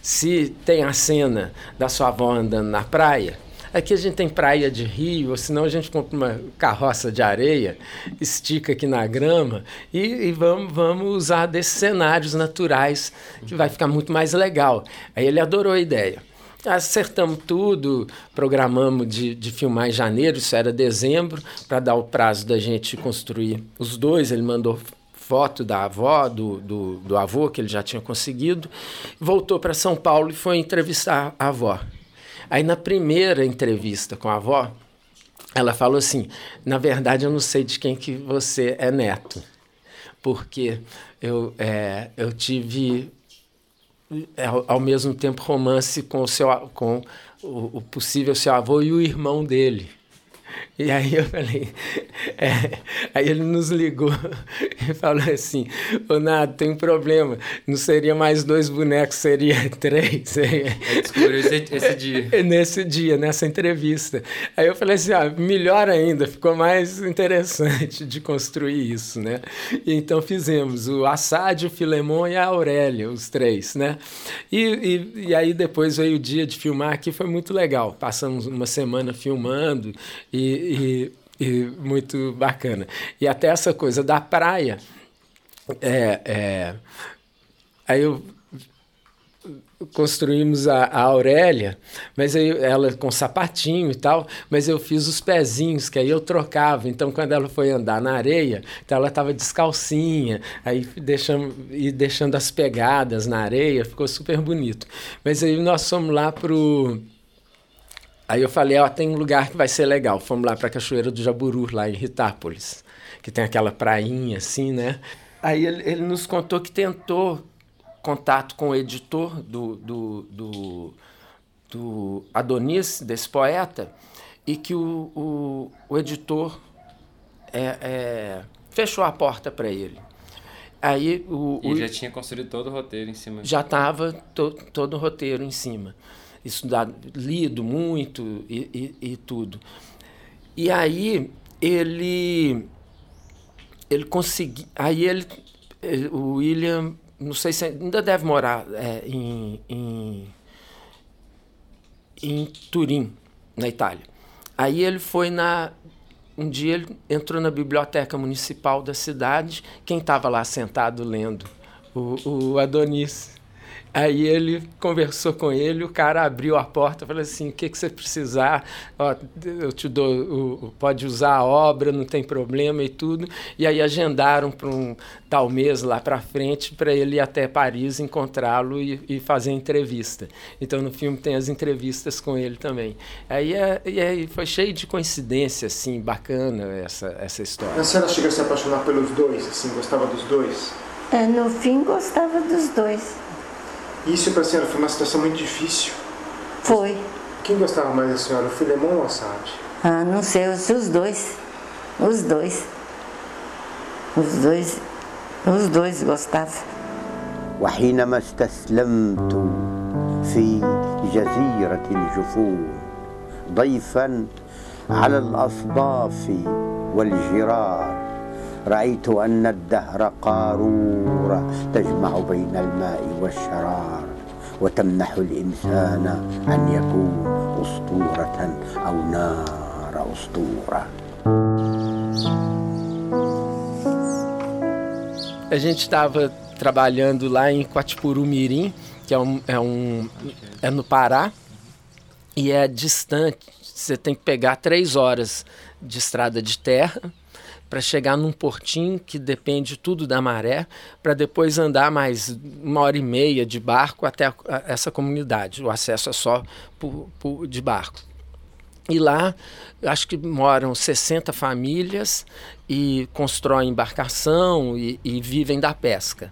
Se tem a cena da sua avó andando na praia, aqui a gente tem praia de rio, ou senão a gente compra uma carroça de areia, estica aqui na grama e, e vamos, vamos usar desses cenários naturais, que vai ficar muito mais legal. Aí ele adorou a ideia acertamos tudo, programamos de, de filmar em janeiro, isso era dezembro, para dar o prazo da gente construir os dois. Ele mandou foto da avó, do, do, do avô, que ele já tinha conseguido, voltou para São Paulo e foi entrevistar a avó. Aí, na primeira entrevista com a avó, ela falou assim: na verdade, eu não sei de quem que você é neto, porque eu, é, eu tive é, ao mesmo tempo romance com o seu com o, o possível seu avô e o irmão dele. E aí eu falei, é, aí ele nos ligou e falou assim, ô Nado, tem um problema, não seria mais dois bonecos, seria três. Seria... Descobriu esse, esse dia. Nesse dia, nessa entrevista. Aí eu falei assim, ah, melhor ainda, ficou mais interessante de construir isso, né? E então fizemos o Assad, o Filemon e a Aurélia, os três, né? E, e, e aí depois veio o dia de filmar, que foi muito legal. Passamos uma semana filmando e e, e muito bacana. E até essa coisa da praia. É, é, aí eu construímos a, a Aurélia, mas aí ela com sapatinho e tal, mas eu fiz os pezinhos, que aí eu trocava. Então, quando ela foi andar na areia, então ela estava descalcinha, aí deixando, e deixando as pegadas na areia, ficou super bonito. Mas aí nós fomos lá pro Aí eu falei, ó, tem um lugar que vai ser legal. Fomos lá para a Cachoeira do Jaburu, lá em Ritápolis, que tem aquela prainha assim, né? Aí ele, ele nos contou que tentou contato com o editor do, do, do, do Adonis, desse poeta, e que o, o, o editor é, é, fechou a porta para ele. Aí o, e o, já tinha construído todo o roteiro em cima. Já estava to, todo o roteiro em cima estudado, lido muito e, e, e tudo. E aí ele ele conseguiu. Aí ele, o William, não sei se ainda deve morar é, em, em, em Turim, na Itália. Aí ele foi na. Um dia ele entrou na biblioteca municipal da cidade. Quem estava lá sentado lendo? O, o Adonis. Aí ele conversou com ele, o cara abriu a porta, falou assim, o que, que você precisar, ó, eu te dou, o, pode usar a obra, não tem problema e tudo. E aí agendaram para um tal mês lá para frente para ele ir até Paris encontrá-lo e, e, fazer entrevista. Então no filme tem as entrevistas com ele também. Aí, é, e aí foi cheio de coincidência, assim, bacana essa, essa história. A senhora chegou a se apaixonar pelos dois, assim, gostava dos dois? É, no fim gostava dos dois. Isso para a senhora foi uma situação muito difícil? Foi. Quem gostava mais da senhora, o Filemon ou a Sade? Ah, não sei, os dois. Os dois. Os dois. Os dois gostavam. وحينما استسلمت في جزيرة الجفون ضيفا على الأصداف والجرار رأيت أن الدهر قارورة تجمع بين الماء والشرار وتمنح الإنسان أن يكون أسطورة أو نار أسطورة A gente estava trabalhando lá em Quatipuru Mirim, que é, um, é, um, é no Pará, e é distante. Você tem que pegar três horas de estrada de terra para chegar num portinho que depende tudo da maré, para depois andar mais uma hora e meia de barco até a, a, essa comunidade. O acesso é só por, por, de barco. E lá, acho que moram 60 famílias e constroem embarcação e, e vivem da pesca.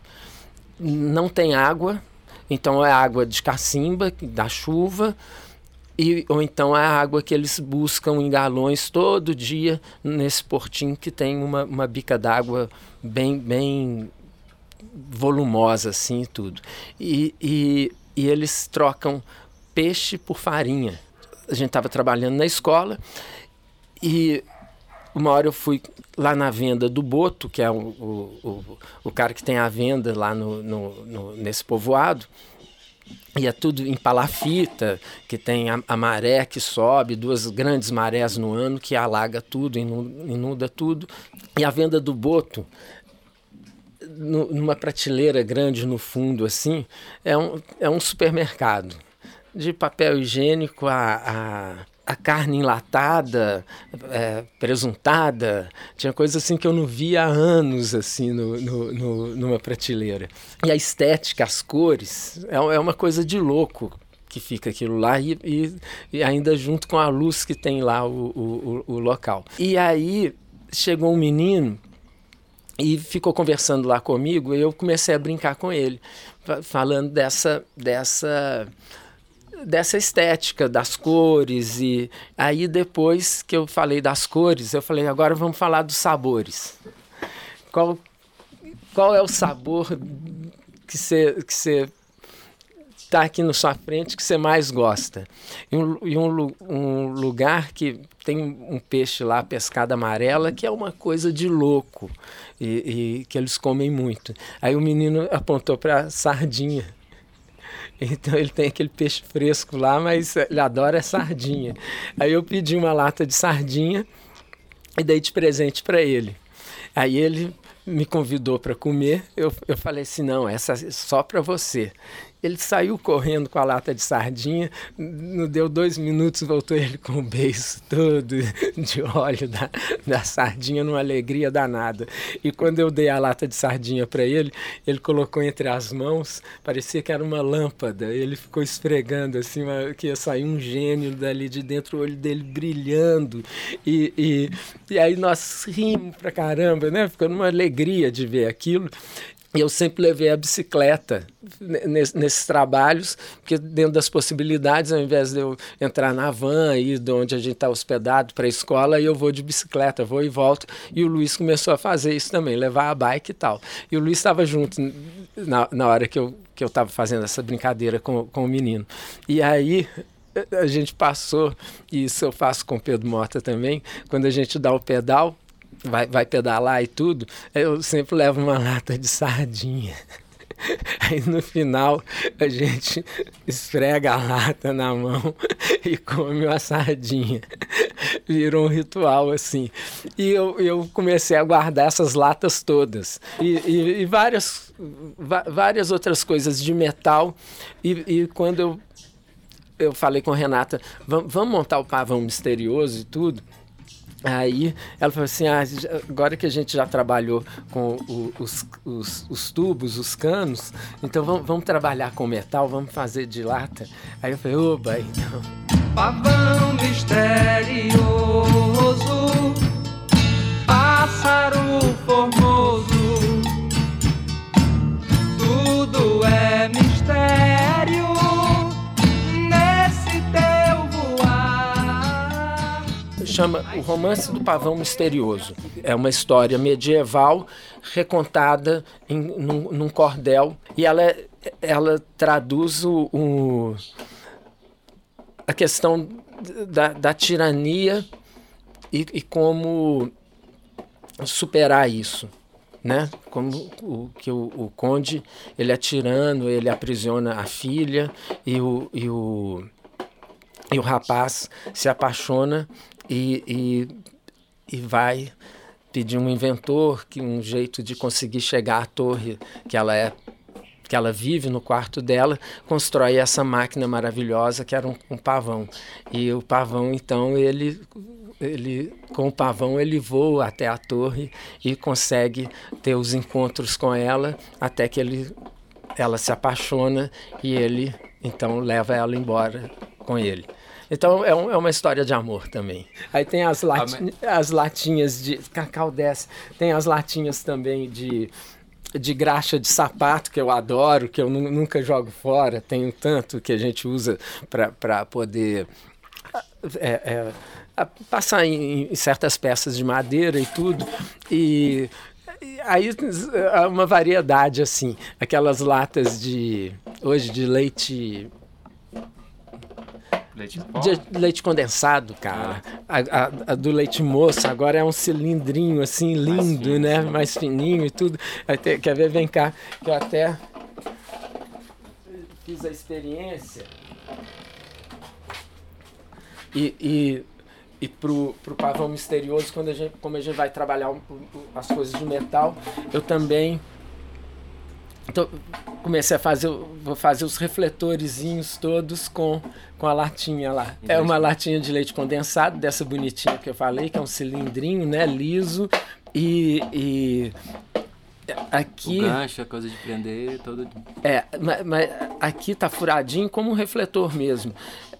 Não tem água, então é água de cacimba, da chuva, e, ou então a água que eles buscam em galões todo dia nesse portinho que tem uma, uma bica d'água bem, bem volumosa assim tudo. E, e, e eles trocam peixe por farinha. A gente estava trabalhando na escola e uma hora eu fui lá na venda do Boto, que é o, o, o, o cara que tem a venda lá no, no, no nesse povoado, e é tudo em palafita, que tem a, a, maré que sobe, duas grandes marés no ano que alaga tudo, inunda, tudo. E a venda do boto, no, numa prateleira grande no fundo, assim, é um, é um supermercado. De papel higiênico a, a a carne enlatada, é, presuntada, tinha coisas assim que eu não via há anos assim no, no, no, numa prateleira. E a estética, as cores, é, é uma coisa de louco que fica aquilo lá e, e, e, ainda junto com a luz que tem lá o, o, o, local. E aí chegou um menino e ficou conversando lá comigo e eu comecei a brincar com ele, falando dessa, dessa dessa estética das cores e aí depois que eu falei das cores, eu falei agora vamos falar dos sabores. Qual qual é o sabor que você que você está aqui na sua frente que você mais gosta? E um, e um, um lugar que tem um peixe lá pescada amarela que é uma coisa de louco e, e que eles comem muito. Aí o menino apontou para sardinha. Então ele tem aquele peixe fresco lá, mas ele adora é sardinha. Aí eu pedi uma lata de sardinha e dei de presente para ele. Aí ele me convidou para comer, eu, eu falei assim, não, essa é só para você. Ele saiu correndo com a lata de sardinha, não deu dois minutos, voltou ele com o beijo todo de óleo da, da sardinha, numa alegria danada. E quando eu dei a lata de sardinha para ele, ele colocou entre as mãos, parecia que era uma lâmpada. Ele ficou esfregando assim, que ia sair um gênio dali de dentro, o olho dele brilhando. E, e, e aí nós rimos pra caramba, né? Ficou numa alegria de ver aquilo eu sempre levei a bicicleta nesses trabalhos, porque dentro das possibilidades, ao invés de eu entrar na van e de onde a gente está hospedado para a escola, eu vou de bicicleta, vou e volto. E o Luiz começou a fazer isso também, levar a bike e tal. E o Luiz estava junto na, na hora que eu que eu estava fazendo essa brincadeira com, com o menino. E aí a gente passou, e isso eu faço com o Pedro Mota também, quando a gente dá o pedal, vai, vai pedalar e tudo, eu sempre levo uma lata de sardinha. Aí no final a gente esfrega a lata na mão e come uma sardinha. virou um ritual assim. E eu, eu comecei a guardar essas latas todas e, e, e várias, várias outras coisas de metal. E, e quando eu, eu falei com Renata, vamos montar o pavão misterioso e tudo. Aí ela falou assim: ah, agora que a gente já trabalhou com o, os, os, os, tubos, os canos, então vamos, vamos, trabalhar com metal, vamos fazer de lata. Aí eu falei: oba, então. Pavão misterioso, pássaro chama O Romance do Pavão Misterioso. É uma história medieval recontada em, num, num cordel e ela, ela traduz o, o a questão da, da tirania e, e, como superar isso. Né? Como o, que o, o, conde ele é tirano, ele aprisiona a filha e o, e o, e o rapaz se apaixona e, e, e vai pedir um inventor que um jeito de conseguir chegar à torre que ela é que ela vive no quarto dela, constrói essa máquina maravilhosa que era um, um, pavão. E o pavão, então, ele, ele com o pavão, ele voa até a torre e consegue ter os encontros com ela até que ele, ela se apaixona e ele, então, leva ela embora com ele. Então é, um, é, uma história de amor também. Aí tem as, lati as latinhas de. Cacau desce. Tem as latinhas também de de graxa de sapato que eu adoro, que eu nunca jogo fora, tenho tanto que a gente usa para poder é, é, passar em, em, certas peças de madeira e tudo. E, e aí é uma variedade assim, aquelas latas de hoje de leite Leite de leite condensado, cara. Ah. A, a, a, do leite moço agora é um cilindrinho assim lindo, fino, né? Sim. Mais fininho e tudo. Até, quer ver? Vem cá, que eu até fiz a experiência. E, e, e pro, pro pavão misterioso, quando a gente, como a gente vai trabalhar um, as coisas de metal, eu também então, comecei a fazer, vou fazer os refletorezinhos todos com, com a latinha lá. É uma latinha de leite condensado, dessa bonitinha que eu falei, que é um cilindrinho, né, liso. E, e aqui... O gancho, a coisa de prender, todo... É, mas, mas aqui tá furadinho como um refletor mesmo.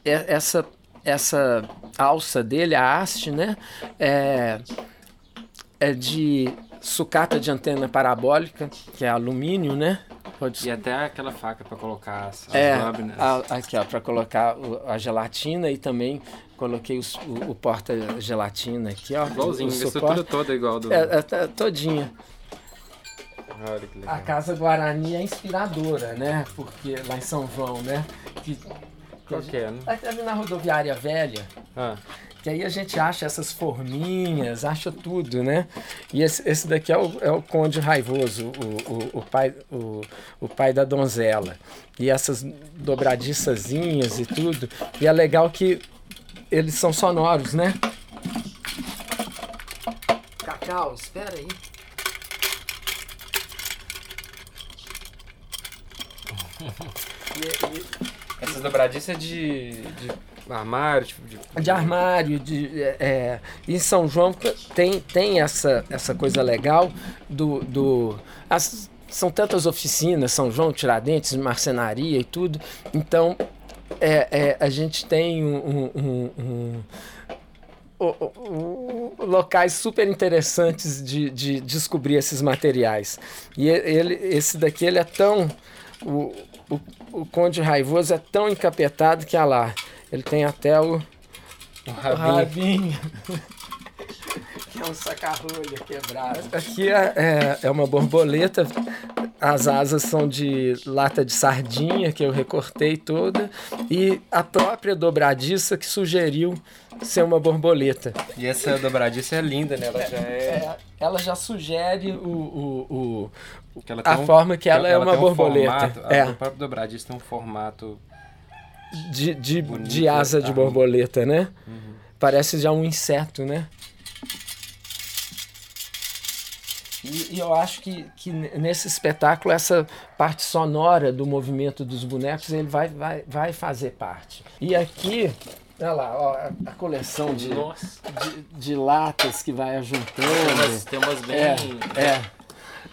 É, essa, essa alça dele, a haste, né, é, é de sucata de antena parabólica, que é alumínio, né? Pode... E até aquela faca para colocar as, é, lâminas. A, aqui, ó, para colocar a gelatina e também coloquei os, o, o porta-gelatina aqui, ó. Igualzinho, a estrutura toda igual do... É, é, todinha. A Casa Guarani é inspiradora, né? Porque lá em São João, né? Que, que Qual que é, né? Ali na rodoviária velha. Ah. Que aí a gente acha essas forminhas, acha tudo, né? E esse, esse daqui é o, é o Conde Raivoso, o, o, o, pai, o, o pai da donzela. E essas dobradiçazinhas e tudo. E é legal que eles são sonoros, né? Cacau, espera aí. e, e... Essas dobradiças de, de armário, tipo de... de armário, de é, é, em São João tem, tem essa, essa coisa legal do, do as, são tantas oficinas, São João, Tiradentes, marcenaria e tudo. Então é, é a gente tem um, um, um, um locais super interessantes de, de descobrir esses materiais. E ele, esse daqui ele é tão o, o, o Conde Raivoso é tão encapetado que, olha lá, ele tem até o, o rabinho. O rabinho. que é um saca-rolha quebrado. Aqui é, é, é, uma borboleta. As asas são de lata de sardinha, que eu recortei toda. E a própria dobradiça que sugeriu ser uma borboleta. E essa dobradiça é linda, né? Ela já é... é ela já sugere o, o, o a um, forma que ela, ela é uma borboleta. Um formato, é. A própria dobradiça tem um formato de, de, de asa de borboleta, né? Uhum. parece já um inseto, né? E, e eu acho que, que nesse espetáculo essa parte sonora do movimento dos bonecos ele vai, vai, vai fazer parte. E aqui Olha lá, ó, a, a coleção de, de, de latas que vai ajuntando. Tem umas, tem umas bem. É, é.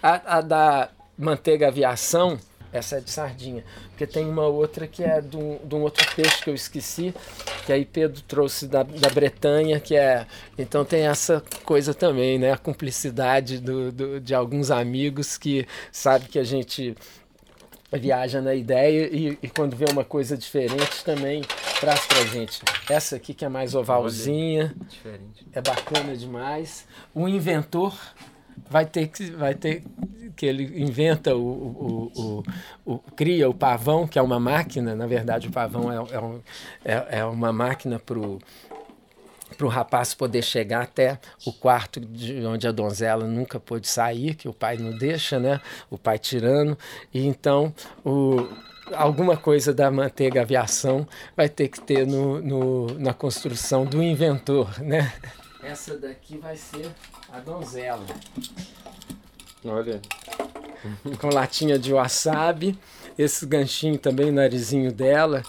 A, a da manteiga aviação, essa é de sardinha. Porque tem uma outra que é de um, de um outro peixe que eu esqueci, que aí Pedro trouxe da, da Bretanha, que é. Então tem essa coisa também, né? A cumplicidade do, do, de alguns amigos que sabe que a gente viaja na ideia e, e, quando vê uma coisa diferente também traz pra gente. Essa aqui que é mais ovalzinha, é bacana demais. O inventor vai ter que vai ter que ele inventa o, o, o, o cria o pavão que é uma máquina na verdade o pavão é, é, um, é, é uma máquina para para o rapaz poder chegar até o quarto de onde a donzela nunca pôde sair, que o pai não deixa, né? O pai tirando. E então o, alguma coisa da manteiga aviação vai ter que ter no, no, na construção do inventor, né? Essa daqui vai ser a donzela. Olha. Com latinha de wasabi. Esse ganchinho também, narizinho dela,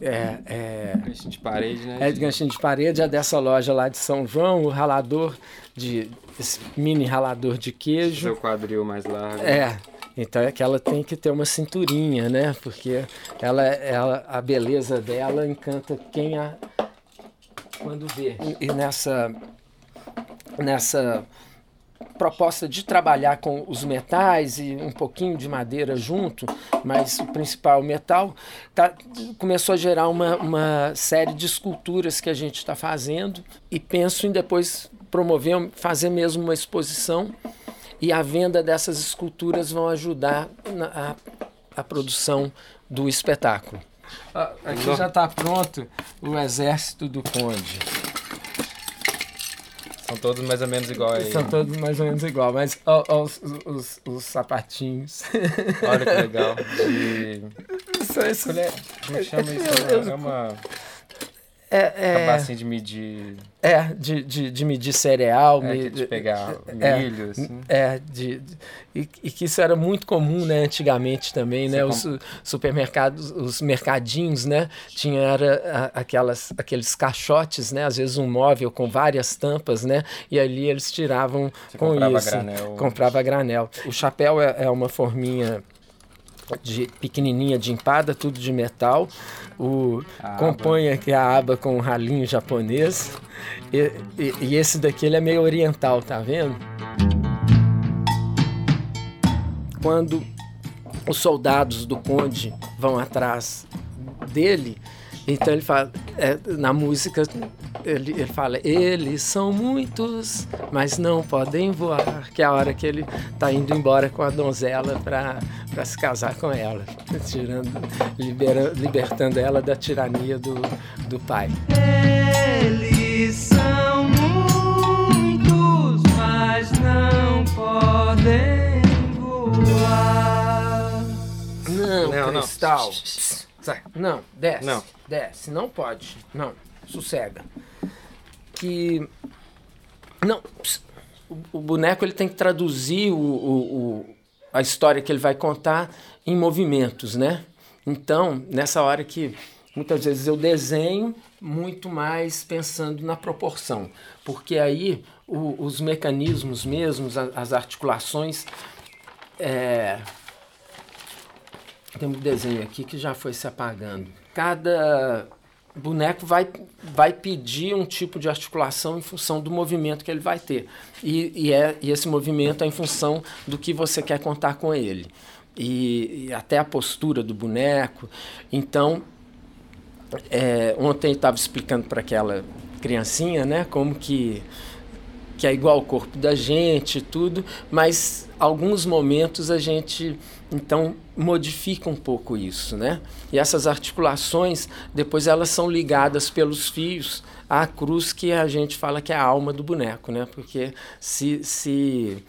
é, é, ganchinho de parede, né? É de ganchinho de parede, é dessa loja lá de São João, o ralador de esse mini ralador de queijo. Seu quadril mais largo. É. Então é que ela tem que ter uma cinturinha, né? Porque ela, ela a beleza dela encanta quem a quando vê. E, e nessa nessa proposta de trabalhar com os metais e um pouquinho de madeira junto, mas o principal metal, tá, começou a gerar uma, uma série de esculturas que a gente está fazendo e penso em depois promover, fazer mesmo uma exposição e a venda dessas esculturas vão ajudar na a, a produção do espetáculo. Ah, aqui já está pronto o Exército do Conde. São todos mais ou menos iguais. São todos mais ou menos igual, mas ó, ó, os, os, os, sapatinhos. Olha que legal. De... São esses... Como é que chama isso? É uma é, é, Cabacinha de medir. É, de, de, de medir cereal. É, de pegar milho, é, assim. É, de, de e, e, que isso era muito comum, né, antigamente também, né? Os supermercados, os mercadinhos, né? Tinha era, aquelas, aqueles caixotes, né? Às vezes um móvel com várias tampas, né? E ali eles tiravam Você com comprava isso. Granel. Comprava granel. O chapéu é, é uma forminha de pequenininha de empada, tudo de metal. O A compõe aqui a aba com um ralinho japonês. E, e, e, esse daqui ele é meio oriental, tá vendo? Quando os soldados do conde vão atrás dele, então ele fala, é, na música ele, ele, fala, eles são muitos, mas não podem voar, que é a hora que ele está indo embora com a donzela para se casar com ela, tirando, libera, libertando ela da tirania do, do pai. Eles são muitos, mas não podem voar. Não, Não, não. Sai. Não, desce. Não. Desce, não pode. Não, sossega. Que. Não. O, boneco ele tem que traduzir o, o- o- a história que ele vai contar em movimentos, né? Então, nessa hora que muitas vezes eu desenho muito mais pensando na proporção, porque aí o- os mecanismos mesmos, as articulações, é, tem um desenho aqui que já foi se apagando. Cada boneco vai, vai pedir um tipo de articulação em função do movimento que ele vai ter. E, e, é, e esse movimento é em função do que você quer contar com ele. E, e até a postura do boneco. Então, é, ontem eu estava explicando para aquela criancinha né, como que que é igual ao corpo da gente tudo, mas alguns momentos a gente então modifica um pouco isso, né? E essas articulações depois elas são ligadas pelos fios à cruz que a gente fala que é a alma do boneco, né? Porque se, se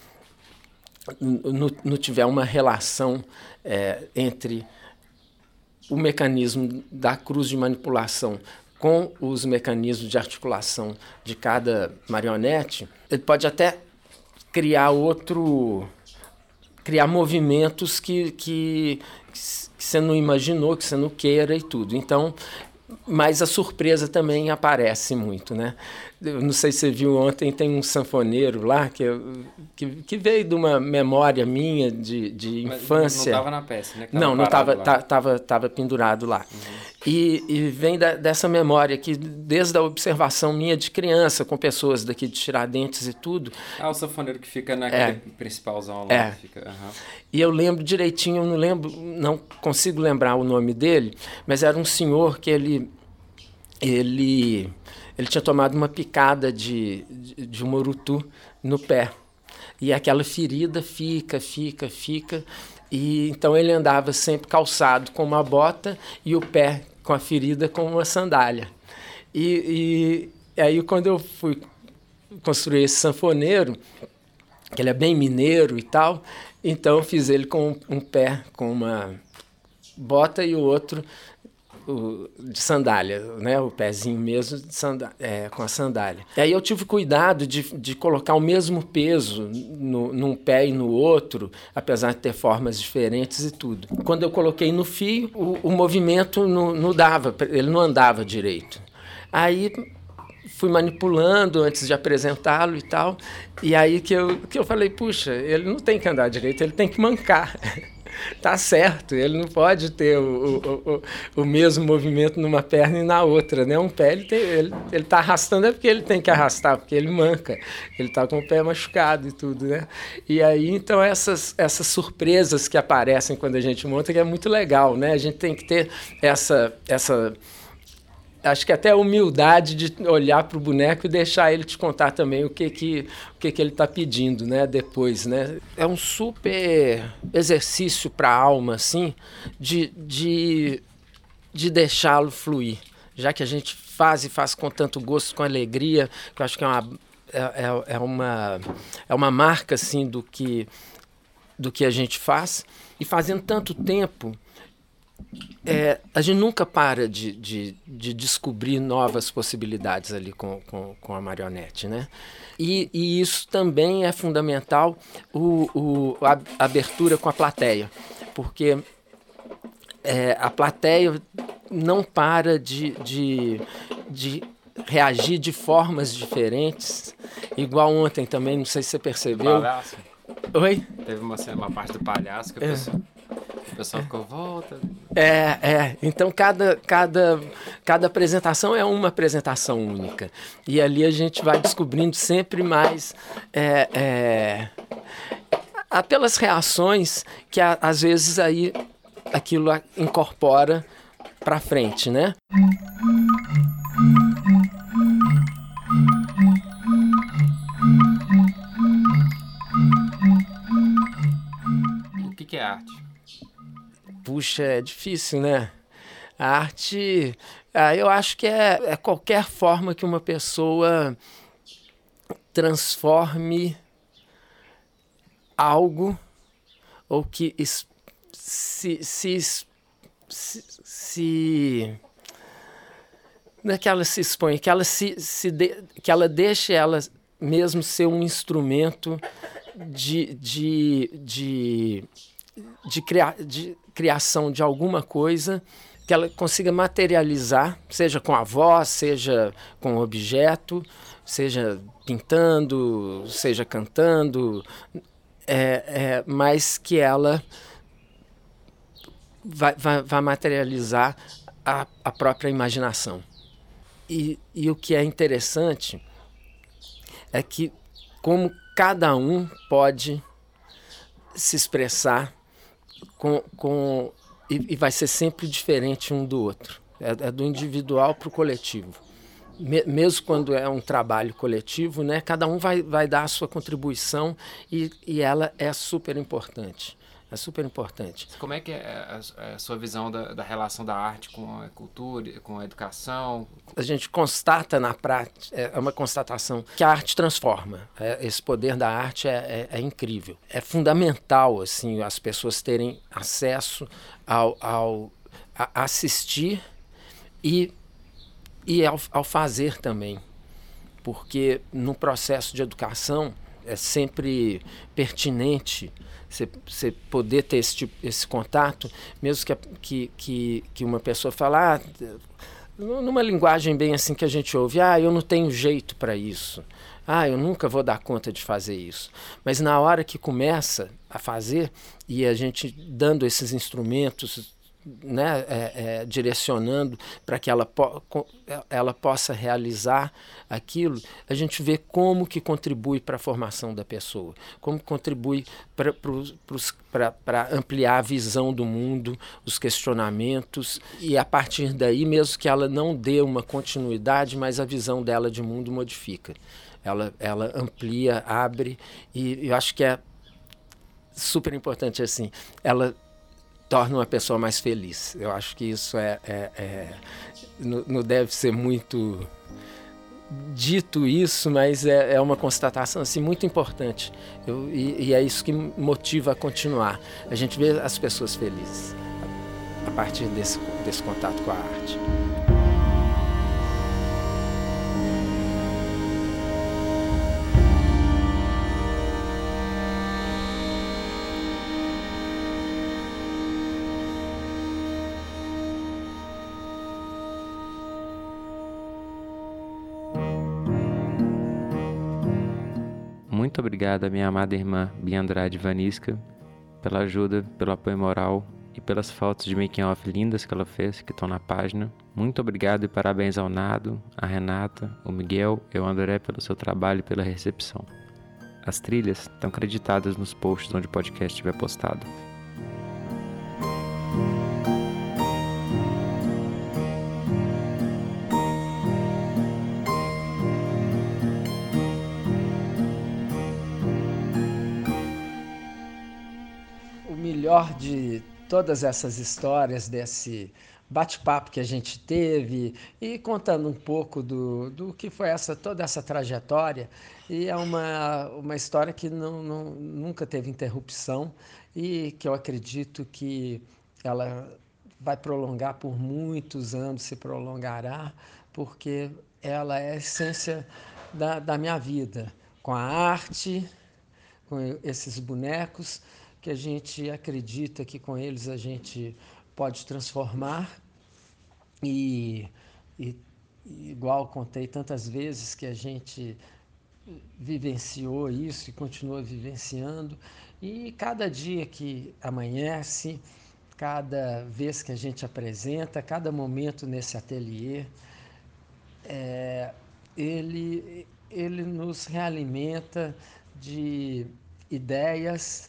não, não tiver uma relação é, entre o mecanismo da cruz de manipulação com os mecanismos de articulação de cada marionete, ele pode até criar outro criar movimentos que, que, que você não imaginou, que você não queira e tudo. Então, mas a surpresa também aparece muito, né? Eu não sei se você viu ontem, tem um sanfoneiro lá que, que, que, veio de uma memória minha de, de infância. Mas não estava na peça, né? não, não estava tava, tava pendurado lá. Uhum. E, e, vem da, dessa memória que, desde a observação minha de criança, com pessoas daqui de Tiradentes e tudo. Ah, o sanfoneiro que fica naquele é, principalzão lá. É. Fica, uhum. E eu lembro direitinho, eu não lembro, não consigo lembrar o nome dele, mas era um senhor que ele. ele ele tinha tomado uma picada de, de, de um morutu no pé. E aquela ferida fica, fica, fica. E então ele andava sempre calçado com uma bota e o pé com a ferida com uma sandália. E, e aí quando eu fui construir esse sanfoneiro, que ele é bem mineiro e tal, então eu fiz ele com um pé com uma bota e o outro o, de sandália, né? o pezinho mesmo é, com a sandália. E aí eu tive cuidado de, de colocar o mesmo peso no, num pé e no outro, apesar de ter formas diferentes e tudo. Quando eu coloquei no fio, o, o movimento não, não dava, ele não andava direito. Aí fui manipulando antes de apresentá-lo e tal. E aí que eu, que eu falei, puxa, ele não tem que andar direito, ele tem que mancar. tá certo, ele não pode ter o, o, o, o, mesmo movimento numa perna e na outra, né? Um pé ele, tem, ele, ele tá arrastando é porque ele tem que arrastar, porque ele manca, ele tá com o pé machucado e tudo, né? E aí, então, essas, essas surpresas que aparecem quando a gente monta, que é muito legal, né? A gente tem que ter essa, essa acho que até a humildade de olhar para o boneco e deixar ele te contar também o que que, o que, que ele está pedindo, né? Depois, né? É um super exercício para a alma, assim, de, de, de deixá-lo fluir. Já que a gente faz e faz com tanto gosto, com alegria, que eu acho que é uma, é, é, é uma, é uma marca, assim, do que, do que a gente faz. E fazendo tanto tempo é, a gente nunca para de, de, de, descobrir novas possibilidades ali com, com, com a marionete, né? E, e, isso também é fundamental, o, o, a abertura com a plateia, porque é, a plateia não para de, de, de reagir de formas diferentes, igual ontem também, não sei se você percebeu. Palhaço. Oi? Teve uma, uma parte do palhaço que pessoa... É o pessoal ficou, volta. É, é. Então cada, cada, cada apresentação é uma apresentação única. E ali a gente vai descobrindo sempre mais. É, é, pelas reações que às vezes aí aquilo incorpora para frente, né? O que, que é arte? Puxa, é difícil, né? A arte, ah, eu acho que é, é qualquer forma que uma pessoa transforme algo ou que se, se, se, se não é que ela se expõe, que ela se, se de, que ela deixe ela mesmo ser um instrumento de, de, de, de, criar, de criação de alguma coisa que ela consiga materializar, seja com a voz, seja com o objeto, seja pintando, seja cantando, é, é, mas que ela vai, vai, vai materializar a, a, própria imaginação. E, e o que é interessante é que, como cada um pode se expressar com, com e, e, vai ser sempre diferente um do outro. É, é do individual para o coletivo. Me, mesmo quando é um trabalho coletivo, né, cada um vai, vai dar a sua contribuição e, e ela é super importante. É super importante. Como é que é a, a sua visão da, da, relação da arte com a cultura, com a educação? A gente constata na prática, é, é uma constatação, que a arte transforma. É, esse poder da arte é, é, é, incrível. É fundamental, assim, as pessoas terem acesso ao, ao a assistir e e ao, ao fazer também, porque no processo de educação é sempre pertinente você poder ter esse, tipo, esse contato, mesmo que, que, que, que uma pessoa fale, ah, numa linguagem bem assim que a gente ouve, ah, eu não tenho jeito para isso, ah, eu nunca vou dar conta de fazer isso. Mas na hora que começa a fazer e a gente dando esses instrumentos né, é, é, direcionando para que ela, po ela possa realizar aquilo, a gente vê como que contribui para a formação da pessoa, como contribui para ampliar a visão do mundo, os questionamentos, e a partir daí, mesmo que ela não dê uma continuidade, mas a visão dela de mundo modifica. Ela, ela amplia, abre, e eu acho que é super importante assim. Ela torna uma pessoa mais feliz. Eu acho que isso é, é, é não deve ser muito dito isso, mas é, é uma constatação assim muito importante. Eu, e, e, é isso que motiva a continuar. A gente vê as pessoas felizes a partir desse, desse contato com a arte. Muito obrigado minha amada irmã Bia Andrade Vanisca pela ajuda, pelo apoio moral e pelas fotos de making off lindas que ela fez, que estão na página. Muito obrigado e parabéns ao Nado, a Renata, o Miguel e o André pelo seu trabalho e pela recepção. As trilhas estão creditadas nos posts onde o podcast estiver postado. De todas essas histórias desse bate-papo que a gente teve e contando um pouco do, do que foi essa toda essa trajetória. E é uma, uma história que não, não, nunca teve interrupção e que eu acredito que ela vai prolongar por muitos anos, se prolongará, porque ela é a essência da, da minha vida, com a arte, com esses bonecos, que a gente acredita que com eles a gente pode transformar. E, e igual contei tantas vezes que a gente vivenciou isso e continua vivenciando. E cada dia que amanhece, cada vez que a gente apresenta, cada momento nesse ateliê, é, ele, ele nos realimenta de ideias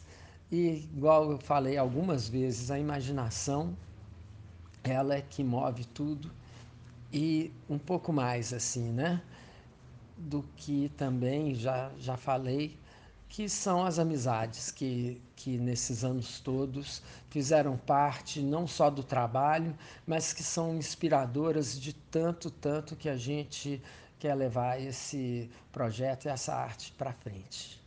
e, igual eu falei algumas vezes, a imaginação, ela é que move tudo. E um pouco mais assim, né? Do que também já, já falei, que são as amizades que, que nesses anos todos fizeram parte não só do trabalho, mas que são inspiradoras de tanto, tanto que a gente quer levar esse projeto e essa arte para frente.